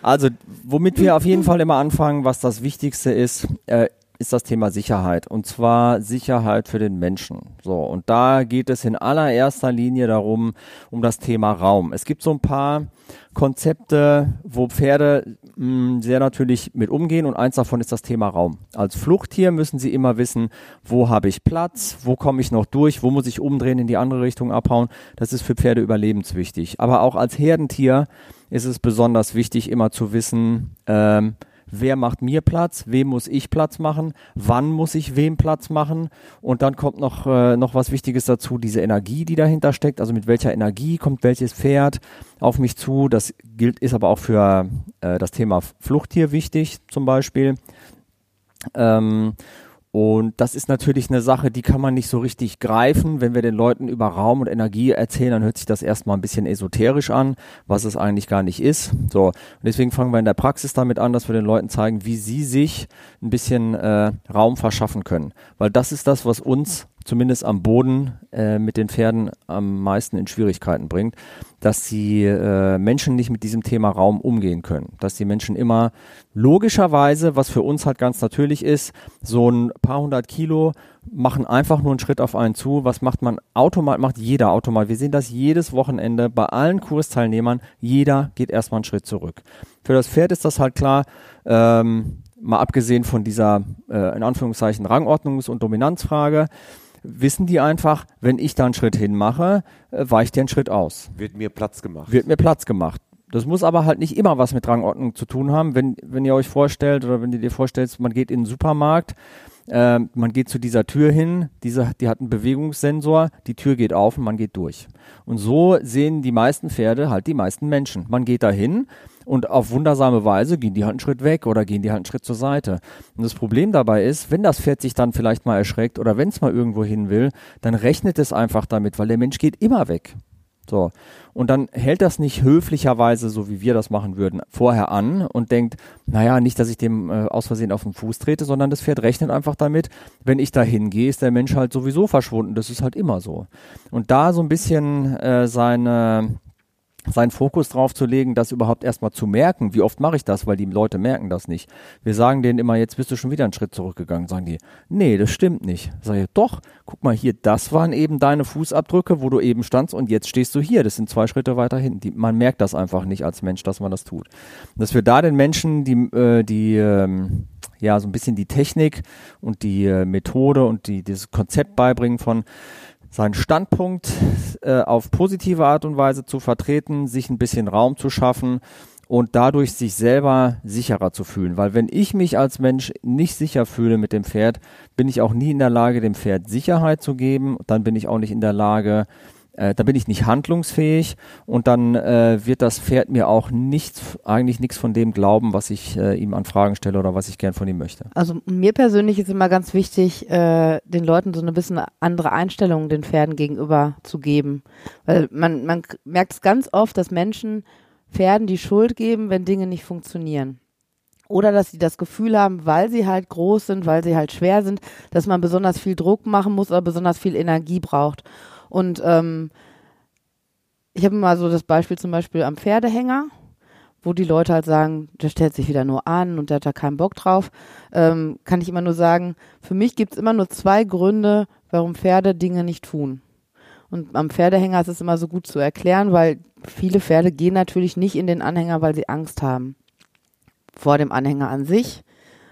also, womit wir auf jeden Fall immer anfangen, was das Wichtigste ist, äh, ist das Thema Sicherheit. Und zwar Sicherheit für den Menschen. So, und da geht es in allererster Linie darum, um das Thema Raum. Es gibt so ein paar Konzepte, wo Pferde mh, hm, sehr natürlich mit umgehen und eins davon ist das Thema Raum. Als Fluchttier müssen sie immer wissen, wo habe ich Platz, wo komme ich noch durch, wo muss ich umdrehen, in die andere Richtung abhauen. Das ist für Pferde überlebenswichtig. Aber auch als Herdentier ist es besonders wichtig, immer zu wissen, ähm, wer macht mir Platz, wem muss ich Platz machen, wann muss ich wem Platz machen? Und dann kommt noch, äh, noch was Wichtiges dazu, diese Energie, die dahinter steckt, also mit welcher Energie kommt welches Pferd auf mich zu, das gilt, ist aber auch für äh, das Thema Fluchttier wichtig zum Beispiel. Ähm, und das ist natürlich eine Sache, die kann man nicht so richtig greifen. Wenn wir den Leuten über Raum und Energie erzählen, dann hört sich das erstmal ein bisschen esoterisch an, was es eigentlich gar nicht ist. So. Und deswegen fangen wir in der Praxis damit an, dass wir den Leuten zeigen, wie sie sich ein bisschen äh, Raum verschaffen können. Weil das ist das, was uns zumindest am Boden äh, mit den Pferden am meisten in Schwierigkeiten bringt, dass die äh, Menschen nicht mit diesem Thema Raum umgehen können. Dass die Menschen immer logischerweise, was für uns halt ganz natürlich ist, so ein paar hundert Kilo machen einfach nur einen Schritt auf einen zu. Was macht man automatisch, macht jeder automatisch. Wir sehen das jedes Wochenende bei allen Kursteilnehmern. Jeder geht erstmal einen Schritt zurück. Für das Pferd ist das halt klar, ähm, mal abgesehen von dieser, äh, in Anführungszeichen, Rangordnungs- und Dominanzfrage wissen die einfach, wenn ich da einen Schritt hin mache, äh, weicht der einen Schritt aus. Wird mir Platz gemacht. Wird mir Platz gemacht. Das muss aber halt nicht immer was mit Rangordnung zu tun haben. Wenn, wenn ihr euch vorstellt oder wenn du dir vorstellst, man geht in den Supermarkt, äh, man geht zu dieser Tür hin, diese, die hat einen Bewegungssensor, die Tür geht auf und man geht durch. Und so sehen die meisten Pferde halt die meisten Menschen. Man geht da hin, und auf wundersame Weise gehen die halt einen Schritt weg oder gehen die halt einen Schritt zur Seite. Und das Problem dabei ist, wenn das Pferd sich dann vielleicht mal erschreckt oder wenn es mal irgendwo hin will, dann rechnet es einfach damit, weil der Mensch geht immer weg. So. Und dann hält das nicht höflicherweise, so wie wir das machen würden, vorher an und denkt, naja, nicht, dass ich dem äh, aus Versehen auf den Fuß trete, sondern das Pferd rechnet einfach damit, wenn ich da hingehe, ist der Mensch halt sowieso verschwunden. Das ist halt immer so. Und da so ein bisschen äh, seine seinen Fokus drauf zu legen, das überhaupt erstmal zu merken. Wie oft mache ich das? Weil die Leute merken das nicht. Wir sagen denen immer, jetzt bist du schon wieder einen Schritt zurückgegangen. Sagen die, nee, das stimmt nicht. Sag ich, doch, guck mal hier, das waren eben deine Fußabdrücke, wo du eben standst und jetzt stehst du hier. Das sind zwei Schritte weiter hinten. Man merkt das einfach nicht als Mensch, dass man das tut. Und dass wir da den Menschen, die, äh, die ähm, ja, so ein bisschen die Technik und die äh, Methode und die, dieses Konzept beibringen von seinen Standpunkt äh, auf positive Art und Weise zu vertreten, sich ein bisschen Raum zu schaffen und dadurch sich selber sicherer zu fühlen. Weil wenn ich mich als Mensch nicht sicher fühle mit dem Pferd, bin ich auch nie in der Lage, dem Pferd Sicherheit zu geben. Dann bin ich auch nicht in der Lage, äh, da bin ich nicht handlungsfähig und dann äh, wird das Pferd mir auch nichts, eigentlich nichts von dem glauben, was ich äh, ihm an Fragen stelle oder was ich gern von ihm möchte. Also mir persönlich ist immer ganz wichtig, äh, den Leuten so eine bisschen andere Einstellung den Pferden gegenüber zu geben. Weil man, man merkt es ganz oft, dass Menschen Pferden die Schuld geben, wenn Dinge nicht funktionieren. Oder dass sie das Gefühl haben, weil sie halt groß sind, weil sie halt schwer sind, dass man besonders viel Druck machen muss oder besonders viel Energie braucht. Und ähm, ich habe mal so das Beispiel zum Beispiel am Pferdehänger, wo die Leute halt sagen, der stellt sich wieder nur an und der hat da keinen Bock drauf. Ähm, kann ich immer nur sagen, für mich gibt es immer nur zwei Gründe, warum Pferde Dinge nicht tun. Und am Pferdehänger ist es immer so gut zu erklären, weil viele Pferde gehen natürlich nicht in den Anhänger, weil sie Angst haben vor dem Anhänger an sich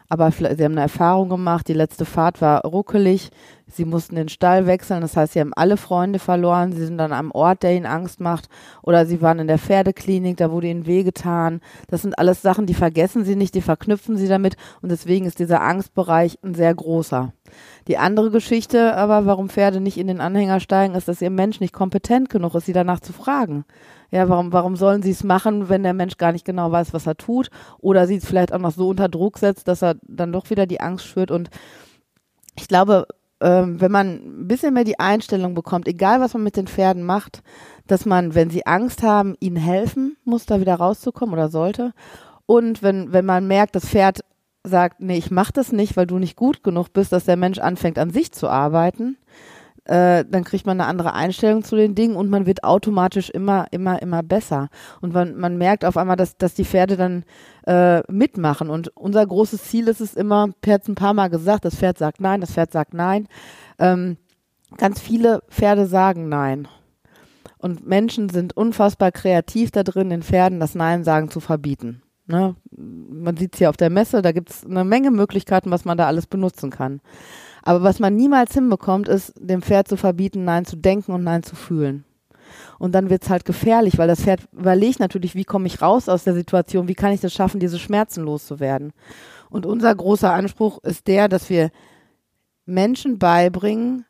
aber sie haben eine Erfahrung gemacht, die letzte Fahrt war ruckelig, sie mussten den Stall wechseln, das heißt, sie haben alle Freunde verloren, sie sind dann am Ort, der ihnen Angst macht, oder sie waren in der Pferdeklinik, da wurde ihnen wehgetan. Das sind alles Sachen, die vergessen sie nicht, die verknüpfen sie damit und deswegen ist dieser Angstbereich ein sehr großer. Die andere Geschichte aber, warum Pferde nicht in den Anhänger steigen, ist, dass ihr Mensch nicht kompetent genug ist, sie danach zu fragen. Ja, warum, warum sollen sie es machen, wenn der Mensch gar nicht genau weiß, was er tut? Oder sie es vielleicht auch noch so unter Druck setzt, dass er dann doch wieder die Angst schürt. Und ich glaube, ähm, wenn man ein bisschen mehr die Einstellung bekommt, egal was man mit den Pferden macht, dass man, wenn sie Angst haben, ihnen helfen muss, da wieder rauszukommen oder sollte. Und wenn, wenn man merkt, das Pferd sagt, nee, ich mach das nicht, weil du nicht gut genug bist, dass der Mensch anfängt, an sich zu arbeiten, äh, dann kriegt man eine andere Einstellung zu den Dingen und man wird automatisch immer, immer, immer besser. Und man, man merkt auf einmal, dass, dass die Pferde dann äh, mitmachen. Und unser großes Ziel ist es immer, Pferd ein paar Mal gesagt, das Pferd sagt nein, das Pferd sagt nein. Ähm, ganz viele Pferde sagen nein. Und Menschen sind unfassbar kreativ da drin, den Pferden das Nein sagen zu verbieten. Ne? Man sieht es hier auf der Messe, da gibt es eine Menge Möglichkeiten, was man da alles benutzen kann. Aber was man niemals hinbekommt, ist, dem Pferd zu verbieten, Nein zu denken und Nein zu fühlen. Und dann wird es halt gefährlich, weil das Pferd überlegt natürlich, wie komme ich raus aus der Situation, wie kann ich es schaffen, diese Schmerzen loszuwerden. Und unser großer Anspruch ist der, dass wir Menschen beibringen,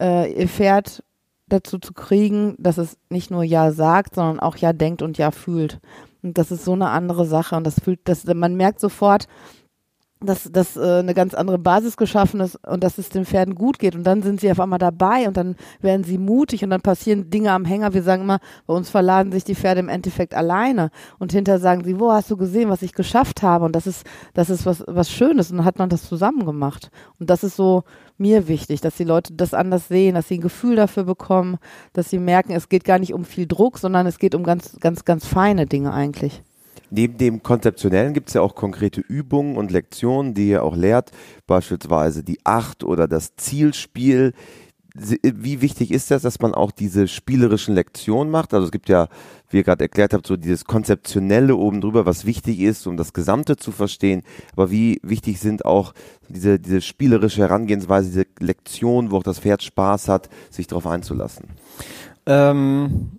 äh, ihr Pferd dazu zu kriegen, dass es nicht nur Ja sagt, sondern auch Ja denkt und Ja fühlt. Und das ist so eine andere Sache. Und das fühlt, das, man merkt sofort, dass, dass äh, eine ganz andere Basis geschaffen ist und dass es den Pferden gut geht. Und dann sind sie auf einmal dabei und dann werden sie mutig und dann passieren Dinge am Hänger. Wir sagen immer, bei uns verladen sich die Pferde im Endeffekt alleine. Und hinterher sagen sie, wo hast du gesehen, was ich geschafft habe? Und das ist, das ist was, was Schönes. Und dann hat man das zusammen gemacht. Und das ist so mir wichtig, dass die Leute das anders sehen, dass sie ein Gefühl dafür bekommen, dass sie merken, es geht gar nicht um viel Druck, sondern es geht um ganz, ganz, ganz feine Dinge eigentlich. Neben dem Konzeptionellen gibt es ja auch konkrete Übungen und Lektionen, die ihr auch lehrt, beispielsweise die Acht oder das Zielspiel. Wie wichtig ist das, dass man auch diese spielerischen Lektionen macht? Also es gibt ja, wie ihr gerade erklärt habt, so dieses Konzeptionelle oben drüber, was wichtig ist, um das Gesamte zu verstehen. Aber wie wichtig sind auch diese, diese spielerische Herangehensweise, diese Lektionen, wo auch das Pferd Spaß hat, sich darauf einzulassen? Ähm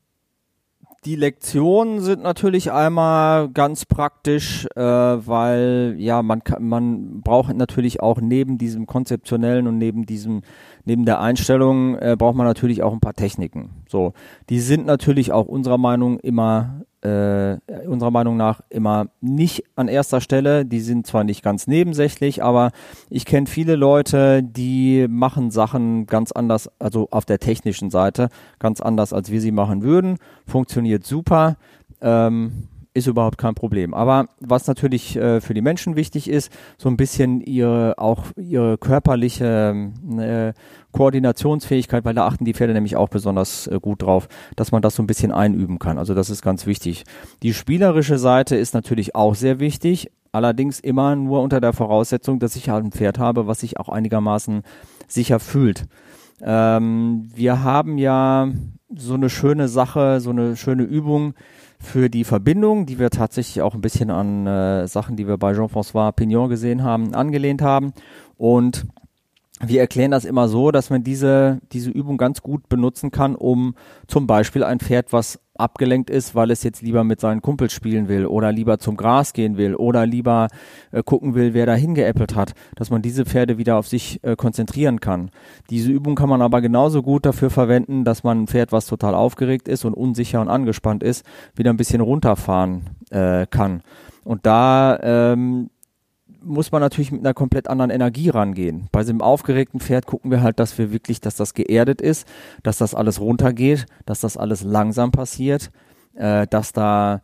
die Lektionen sind natürlich einmal ganz praktisch, äh, weil ja man man braucht natürlich auch neben diesem konzeptionellen und neben diesem neben der Einstellung äh, braucht man natürlich auch ein paar Techniken. So, die sind natürlich auch unserer Meinung immer äh, unserer Meinung nach immer nicht an erster Stelle. Die sind zwar nicht ganz nebensächlich, aber ich kenne viele Leute, die machen Sachen ganz anders, also auf der technischen Seite ganz anders, als wir sie machen würden. Funktioniert super. Ähm, ist überhaupt kein Problem. Aber was natürlich äh, für die Menschen wichtig ist, so ein bisschen ihre auch ihre körperliche äh, Koordinationsfähigkeit, weil da achten die Pferde nämlich auch besonders äh, gut drauf, dass man das so ein bisschen einüben kann. Also das ist ganz wichtig. Die spielerische Seite ist natürlich auch sehr wichtig, allerdings immer nur unter der Voraussetzung, dass ich halt ein Pferd habe, was sich auch einigermaßen sicher fühlt. Ähm, wir haben ja so eine schöne Sache, so eine schöne Übung, für die Verbindung, die wir tatsächlich auch ein bisschen an äh, Sachen, die wir bei Jean-François Pignon gesehen haben, angelehnt haben. Und wir erklären das immer so, dass man diese, diese Übung ganz gut benutzen kann, um zum Beispiel ein Pferd, was abgelenkt ist, weil es jetzt lieber mit seinen Kumpels spielen will oder lieber zum Gras gehen will oder lieber äh, gucken will, wer da hingeäppelt hat, dass man diese Pferde wieder auf sich äh, konzentrieren kann. Diese Übung kann man aber genauso gut dafür verwenden, dass man ein Pferd, was total aufgeregt ist und unsicher und angespannt ist, wieder ein bisschen runterfahren äh, kann. Und da ähm, muss man natürlich mit einer komplett anderen Energie rangehen. Bei so einem aufgeregten Pferd gucken wir halt, dass wir wirklich, dass das geerdet ist, dass das alles runtergeht, dass das alles langsam passiert, äh, dass da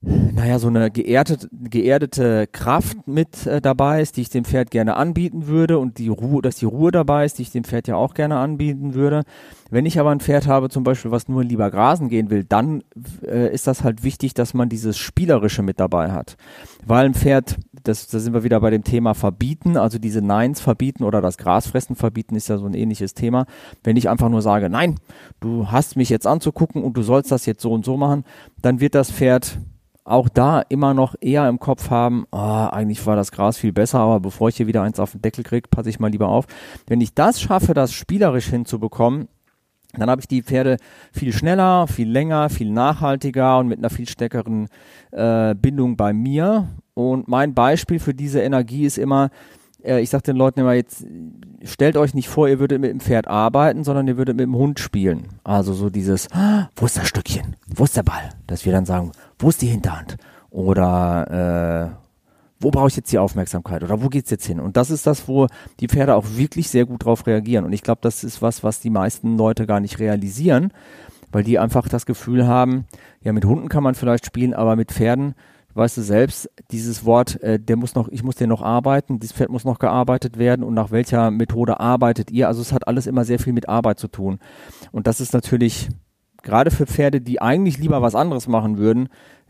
naja, so eine geerdete, geerdete Kraft mit äh, dabei ist, die ich dem Pferd gerne anbieten würde und die Ruhe, dass die Ruhe dabei ist, die ich dem Pferd ja auch gerne anbieten würde. Wenn ich aber ein Pferd habe, zum Beispiel, was nur lieber grasen gehen will, dann äh, ist das halt wichtig, dass man dieses Spielerische mit dabei hat. Weil ein Pferd, das, da sind wir wieder bei dem Thema verbieten, also diese Neins verbieten oder das Grasfressen verbieten ist ja so ein ähnliches Thema. Wenn ich einfach nur sage, nein, du hast mich jetzt anzugucken und du sollst das jetzt so und so machen, dann wird das Pferd auch da immer noch eher im Kopf haben, oh, eigentlich war das Gras viel besser, aber bevor ich hier wieder eins auf den Deckel kriege, passe ich mal lieber auf. Wenn ich das schaffe, das spielerisch hinzubekommen, dann habe ich die Pferde viel schneller, viel länger, viel nachhaltiger und mit einer viel stärkeren äh, Bindung bei mir. Und mein Beispiel für diese Energie ist immer, äh, ich sage den Leuten immer jetzt, stellt euch nicht vor, ihr würdet mit dem Pferd arbeiten, sondern ihr würdet mit dem Hund spielen. Also so dieses, ah, wo ist das Stückchen? Wo ist der Ball? Dass wir dann sagen, wo ist die Hinterhand? Oder äh, wo brauche ich jetzt die Aufmerksamkeit oder wo geht's jetzt hin? Und das ist das, wo die Pferde auch wirklich sehr gut drauf reagieren. Und ich glaube, das ist was, was die meisten Leute gar nicht realisieren, weil die einfach das Gefühl haben, ja, mit Hunden kann man vielleicht spielen, aber mit Pferden, weißt du selbst, dieses Wort, äh, der muss noch, ich muss den noch arbeiten, dieses Pferd muss noch gearbeitet werden und nach welcher Methode arbeitet ihr? Also es hat alles immer sehr viel mit Arbeit zu tun. Und das ist natürlich gerade für Pferde, die eigentlich lieber was anderes machen würden,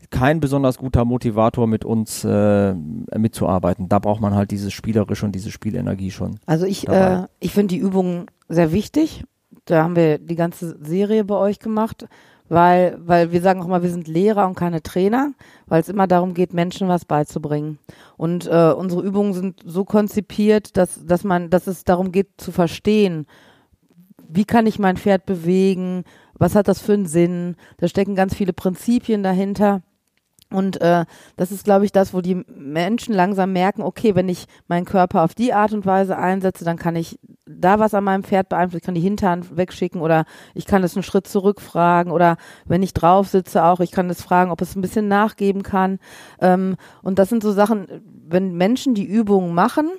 kein besonders guter Motivator mit uns äh, mitzuarbeiten. Da braucht man halt dieses Spielerische und diese Spielenergie schon. Also ich, äh, ich finde die Übungen sehr wichtig. Da haben wir die ganze Serie bei euch gemacht, weil, weil wir sagen auch mal, wir sind Lehrer und keine Trainer, weil es immer darum geht, Menschen was beizubringen. Und äh, unsere Übungen sind so konzipiert, dass, dass man, dass es darum geht zu verstehen, wie kann ich mein Pferd bewegen, was hat das für einen Sinn, da stecken ganz viele Prinzipien dahinter. Und äh, das ist, glaube ich, das, wo die Menschen langsam merken, okay, wenn ich meinen Körper auf die Art und Weise einsetze, dann kann ich da was an meinem Pferd beeinflussen. Ich kann die Hinterhand wegschicken oder ich kann es einen Schritt zurückfragen oder wenn ich drauf sitze auch, ich kann es fragen, ob es ein bisschen nachgeben kann. Ähm, und das sind so Sachen, wenn Menschen die Übungen machen,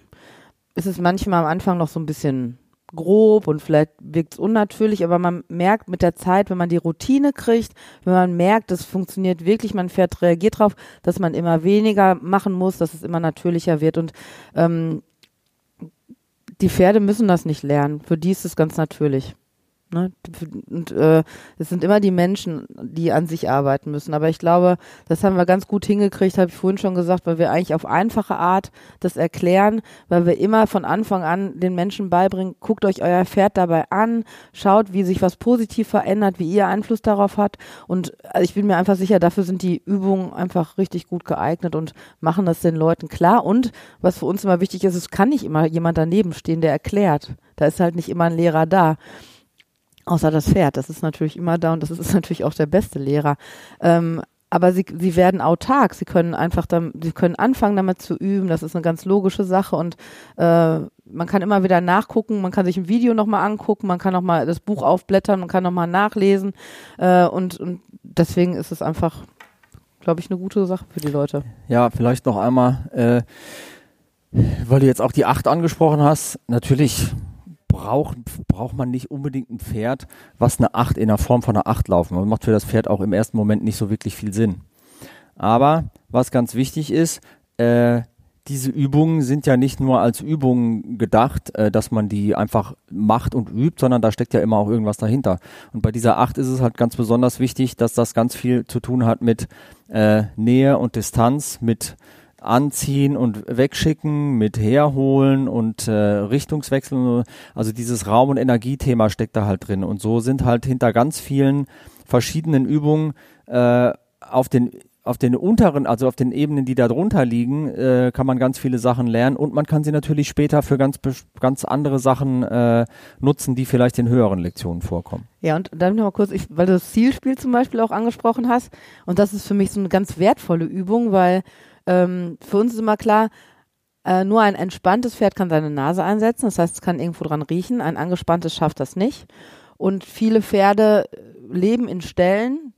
ist es manchmal am Anfang noch so ein bisschen grob und vielleicht wirkt es unnatürlich, aber man merkt mit der Zeit, wenn man die Routine kriegt, wenn man merkt, es funktioniert wirklich, man Pferd reagiert drauf, dass man immer weniger machen muss, dass es immer natürlicher wird und ähm, die Pferde müssen das nicht lernen. Für die ist es ganz natürlich. Ne? Und äh, es sind immer die Menschen, die an sich arbeiten müssen. Aber ich glaube, das haben wir ganz gut hingekriegt, habe ich vorhin schon gesagt, weil wir eigentlich auf einfache Art das erklären, weil wir immer von Anfang an den Menschen beibringen, guckt euch euer Pferd dabei an, schaut, wie sich was positiv verändert, wie ihr Einfluss darauf hat. Und also ich bin mir einfach sicher, dafür sind die Übungen einfach richtig gut geeignet und machen das den Leuten klar. Und was für uns immer wichtig ist, es kann nicht immer jemand daneben stehen, der erklärt. Da ist halt nicht immer ein Lehrer da. Außer das Pferd, das ist natürlich immer da und das ist natürlich auch der beste Lehrer. Ähm, aber sie, sie werden autark, sie können einfach dann, sie können anfangen damit zu üben, das ist eine ganz logische Sache und äh, man kann immer wieder nachgucken, man kann sich ein Video nochmal angucken, man kann nochmal das Buch aufblättern, man kann nochmal nachlesen. Äh, und, und deswegen ist es einfach, glaube ich, eine gute Sache für die Leute. Ja, vielleicht noch einmal, äh, weil du jetzt auch die acht angesprochen hast, natürlich braucht, braucht man nicht unbedingt ein Pferd, was eine 8 in der Form von einer 8 laufen. Das macht für das Pferd auch im ersten Moment nicht so wirklich viel Sinn. Aber was ganz wichtig ist, äh, diese Übungen sind ja nicht nur als Übungen gedacht, äh, dass man die einfach macht und übt, sondern da steckt ja immer auch irgendwas dahinter. Und bei dieser 8 ist es halt ganz besonders wichtig, dass das ganz viel zu tun hat mit äh, Nähe und Distanz, mit anziehen und wegschicken, mit herholen und äh, Richtungswechseln. Also dieses Raum- und Energiethema steckt da halt drin. Und so sind halt hinter ganz vielen verschiedenen Übungen äh, auf den auf den unteren, also auf den Ebenen, die da drunter liegen, äh, kann man ganz viele Sachen lernen und man kann sie natürlich später für ganz, ganz andere Sachen äh, nutzen, die vielleicht in höheren Lektionen vorkommen. Ja, und dann noch mal kurz, ich, weil du das Zielspiel zum Beispiel auch angesprochen hast und das ist für mich so eine ganz wertvolle Übung, weil ähm, für uns ist immer klar, äh, nur ein entspanntes Pferd kann seine Nase einsetzen, das heißt, es kann irgendwo dran riechen. Ein angespanntes schafft das nicht. Und viele Pferde leben in Ställen,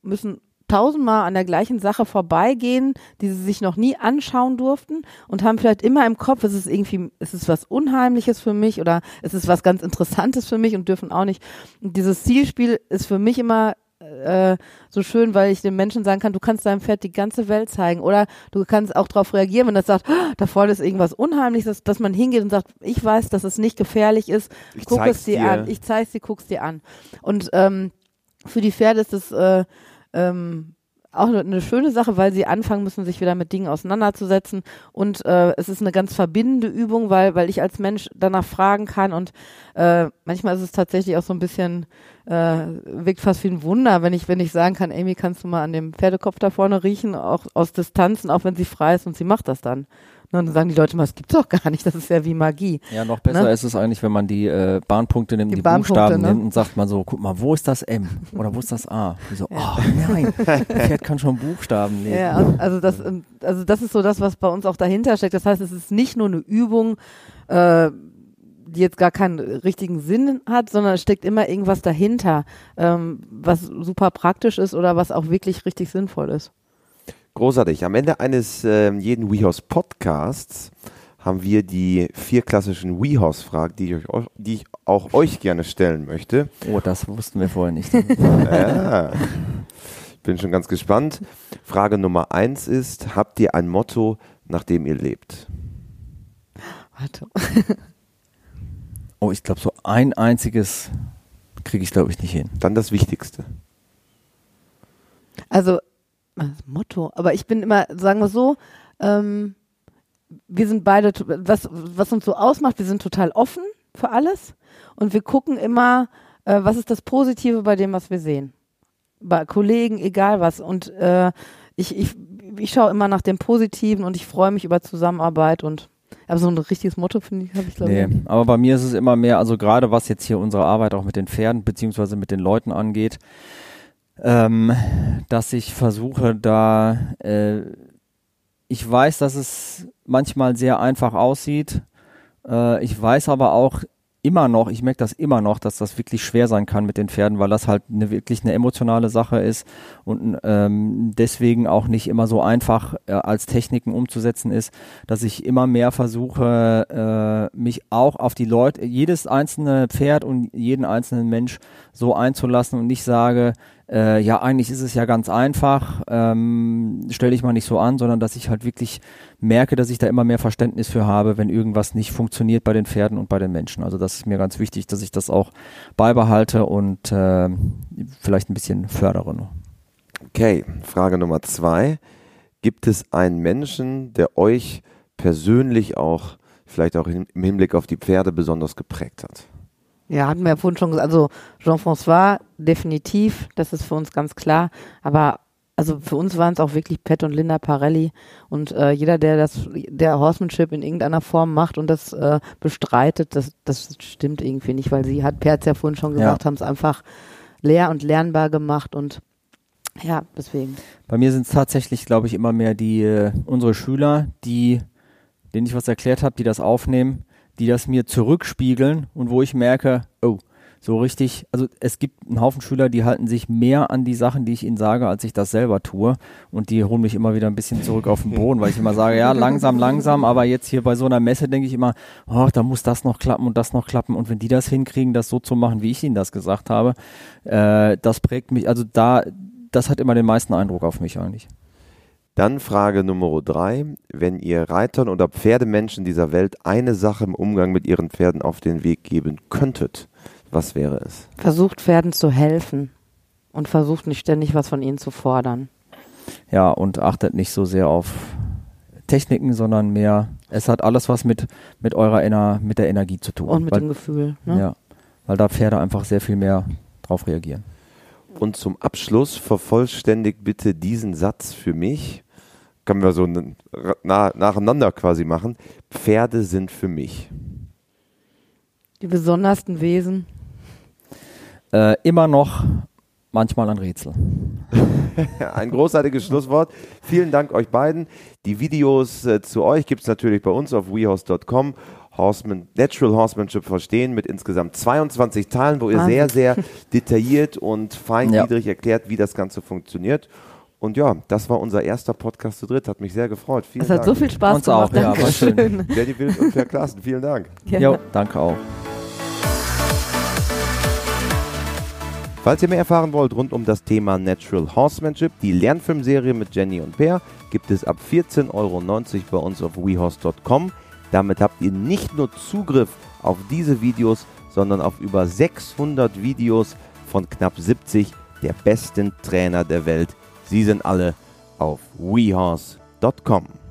müssen tausendmal an der gleichen Sache vorbeigehen, die sie sich noch nie anschauen durften und haben vielleicht immer im Kopf, es ist irgendwie, es ist was Unheimliches für mich oder es ist was ganz Interessantes für mich und dürfen auch nicht. Und dieses Zielspiel ist für mich immer äh, so schön, weil ich den Menschen sagen kann, du kannst deinem Pferd die ganze Welt zeigen. Oder du kannst auch darauf reagieren, wenn das sagt, oh, da vorne ist irgendwas Unheimliches, dass man hingeht und sagt, ich weiß, dass es nicht gefährlich ist, ich guck es dir, an, ich zeig's dir, guck's dir an. Und ähm, für die Pferde ist es äh, ähm, auch eine schöne Sache, weil sie anfangen müssen, sich wieder mit Dingen auseinanderzusetzen. Und äh, es ist eine ganz verbindende Übung, weil, weil ich als Mensch danach fragen kann. Und äh, manchmal ist es tatsächlich auch so ein bisschen, äh, wirkt fast wie ein Wunder, wenn ich, wenn ich sagen kann, Amy, kannst du mal an dem Pferdekopf da vorne riechen, auch aus Distanzen, auch wenn sie frei ist und sie macht das dann. Ne, und dann sagen die Leute mal, das gibt's doch gar nicht, das ist ja wie Magie. Ja, noch besser ne? ist es eigentlich, wenn man die äh, Bahnpunkte nimmt, die, die Buchstaben ne? nimmt und sagt man so, guck mal, wo ist das M oder wo ist das A? Die so, ja. oh nein, Pferd kann schon Buchstaben lesen. Ja, also das, also das ist so das, was bei uns auch dahinter steckt. Das heißt, es ist nicht nur eine Übung, äh, die jetzt gar keinen richtigen Sinn hat, sondern es steckt immer irgendwas dahinter, ähm, was super praktisch ist oder was auch wirklich richtig sinnvoll ist. Großartig. Am Ende eines äh, jeden WeHorse Podcasts haben wir die vier klassischen WeHorse-Fragen, die, die, ich auch euch gerne stellen möchte. Oh, das wussten wir vorher nicht. ja. Bin schon ganz gespannt. Frage Nummer eins ist: Habt ihr ein Motto, nach dem ihr lebt? Warte. Oh, ich glaube, so ein einziges kriege ich, glaube ich, nicht hin. Dann das Wichtigste. Also, das Motto. Aber ich bin immer, sagen wir so, ähm, wir sind beide, was, was uns so ausmacht, wir sind total offen für alles und wir gucken immer, äh, was ist das Positive bei dem, was wir sehen. Bei Kollegen, egal was. Und äh, ich, ich, ich schaue immer nach dem Positiven und ich freue mich über Zusammenarbeit und aber so ein richtiges Motto finde ich, habe ich glaube Nee, ich. aber bei mir ist es immer mehr, also gerade was jetzt hier unsere Arbeit auch mit den Pferden beziehungsweise mit den Leuten angeht, ähm, dass ich versuche da, äh, ich weiß, dass es manchmal sehr einfach aussieht. Äh, ich weiß aber auch immer noch, ich merke das immer noch, dass das wirklich schwer sein kann mit den Pferden, weil das halt eine, wirklich eine emotionale Sache ist und ähm, deswegen auch nicht immer so einfach äh, als Techniken umzusetzen ist, dass ich immer mehr versuche, äh, mich auch auf die Leute, jedes einzelne Pferd und jeden einzelnen Mensch so einzulassen und nicht sage, äh, ja, eigentlich ist es ja ganz einfach, ähm, stell dich mal nicht so an, sondern dass ich halt wirklich merke, dass ich da immer mehr Verständnis für habe, wenn irgendwas nicht funktioniert bei den Pferden und bei den Menschen. Also das ist mir ganz wichtig, dass ich das auch beibehalte und äh, vielleicht ein bisschen fördere. Okay, Frage Nummer zwei. Gibt es einen Menschen, der euch persönlich auch, vielleicht auch im Hinblick auf die Pferde, besonders geprägt hat? Ja, hatten wir ja vorhin schon gesagt, also Jean-François definitiv, das ist für uns ganz klar, aber also für uns waren es auch wirklich Pat und Linda Parelli und äh, jeder, der das, der Horsemanship in irgendeiner Form macht und das äh, bestreitet, das, das stimmt irgendwie nicht, weil sie hat, Perz ja vorhin schon gesagt, Ja. haben es einfach leer und lernbar gemacht und ja, deswegen. Bei mir sind es tatsächlich, glaube ich, immer mehr die äh, unsere Schüler, die, denen ich was erklärt habe, die das aufnehmen, die das mir zurückspiegeln und wo ich merke, oh, so richtig, also es gibt einen Haufen Schüler, die halten sich mehr an die Sachen, die ich ihnen sage, als ich das selber tue. Und die holen mich immer wieder ein bisschen zurück auf den Boden, weil ich immer sage, ja, langsam, langsam, aber jetzt hier bei so einer Messe denke ich immer, oh, da muss das noch klappen und das noch klappen. Und wenn die das hinkriegen, das so zu machen, wie ich ihnen das gesagt habe, äh, das prägt mich, also da, das hat immer den meisten Eindruck auf mich eigentlich. Dann Frage Nummer drei. Wenn ihr Reitern oder Pferdemenschen dieser Welt eine Sache im Umgang mit ihren Pferden auf den Weg geben könntet, was wäre es? Versucht Pferden zu helfen und versucht nicht ständig was von ihnen zu fordern. Ja, und achtet nicht so sehr auf Techniken, sondern mehr, es hat alles was mit, mit eurer Ener mit der Energie zu tun. Und mit weil, dem Gefühl. Ne? Ja, weil da Pferde einfach sehr viel mehr drauf reagieren. Und zum Abschluss vervollständigt bitte diesen Satz für mich. Können wir so na, nacheinander quasi machen. Pferde sind für mich. Die besondersten Wesen. Äh, immer noch manchmal ein Rätsel. Ja, ein großartiges Schlusswort. Vielen Dank euch beiden. Die Videos äh, zu euch gibt es natürlich bei uns auf wehorse.com. Horseman, Natural Horsemanship verstehen mit insgesamt 22 Teilen, wo ihr Wahnsinn. sehr, sehr detailliert und feingliedrig erklärt, wie das Ganze funktioniert. Und ja, das war unser erster Podcast zu dritt. Hat mich sehr gefreut. Vielen Es hat Dank. so viel Spaß Uns gemacht. auch, ja, war schön. Danny Wild und Per Klaassen, vielen Dank. Ja. Jo, danke auch. Falls ihr mehr erfahren wollt rund um das Thema Natural Horsemanship, die Lernfilmserie mit Jenny und Per, gibt es ab 14,90 Euro bei uns auf wehorse.com. Damit habt ihr nicht nur Zugriff auf diese Videos, sondern auf über 600 Videos von knapp 70 der besten Trainer der Welt. Sie sind alle auf wehorse.com.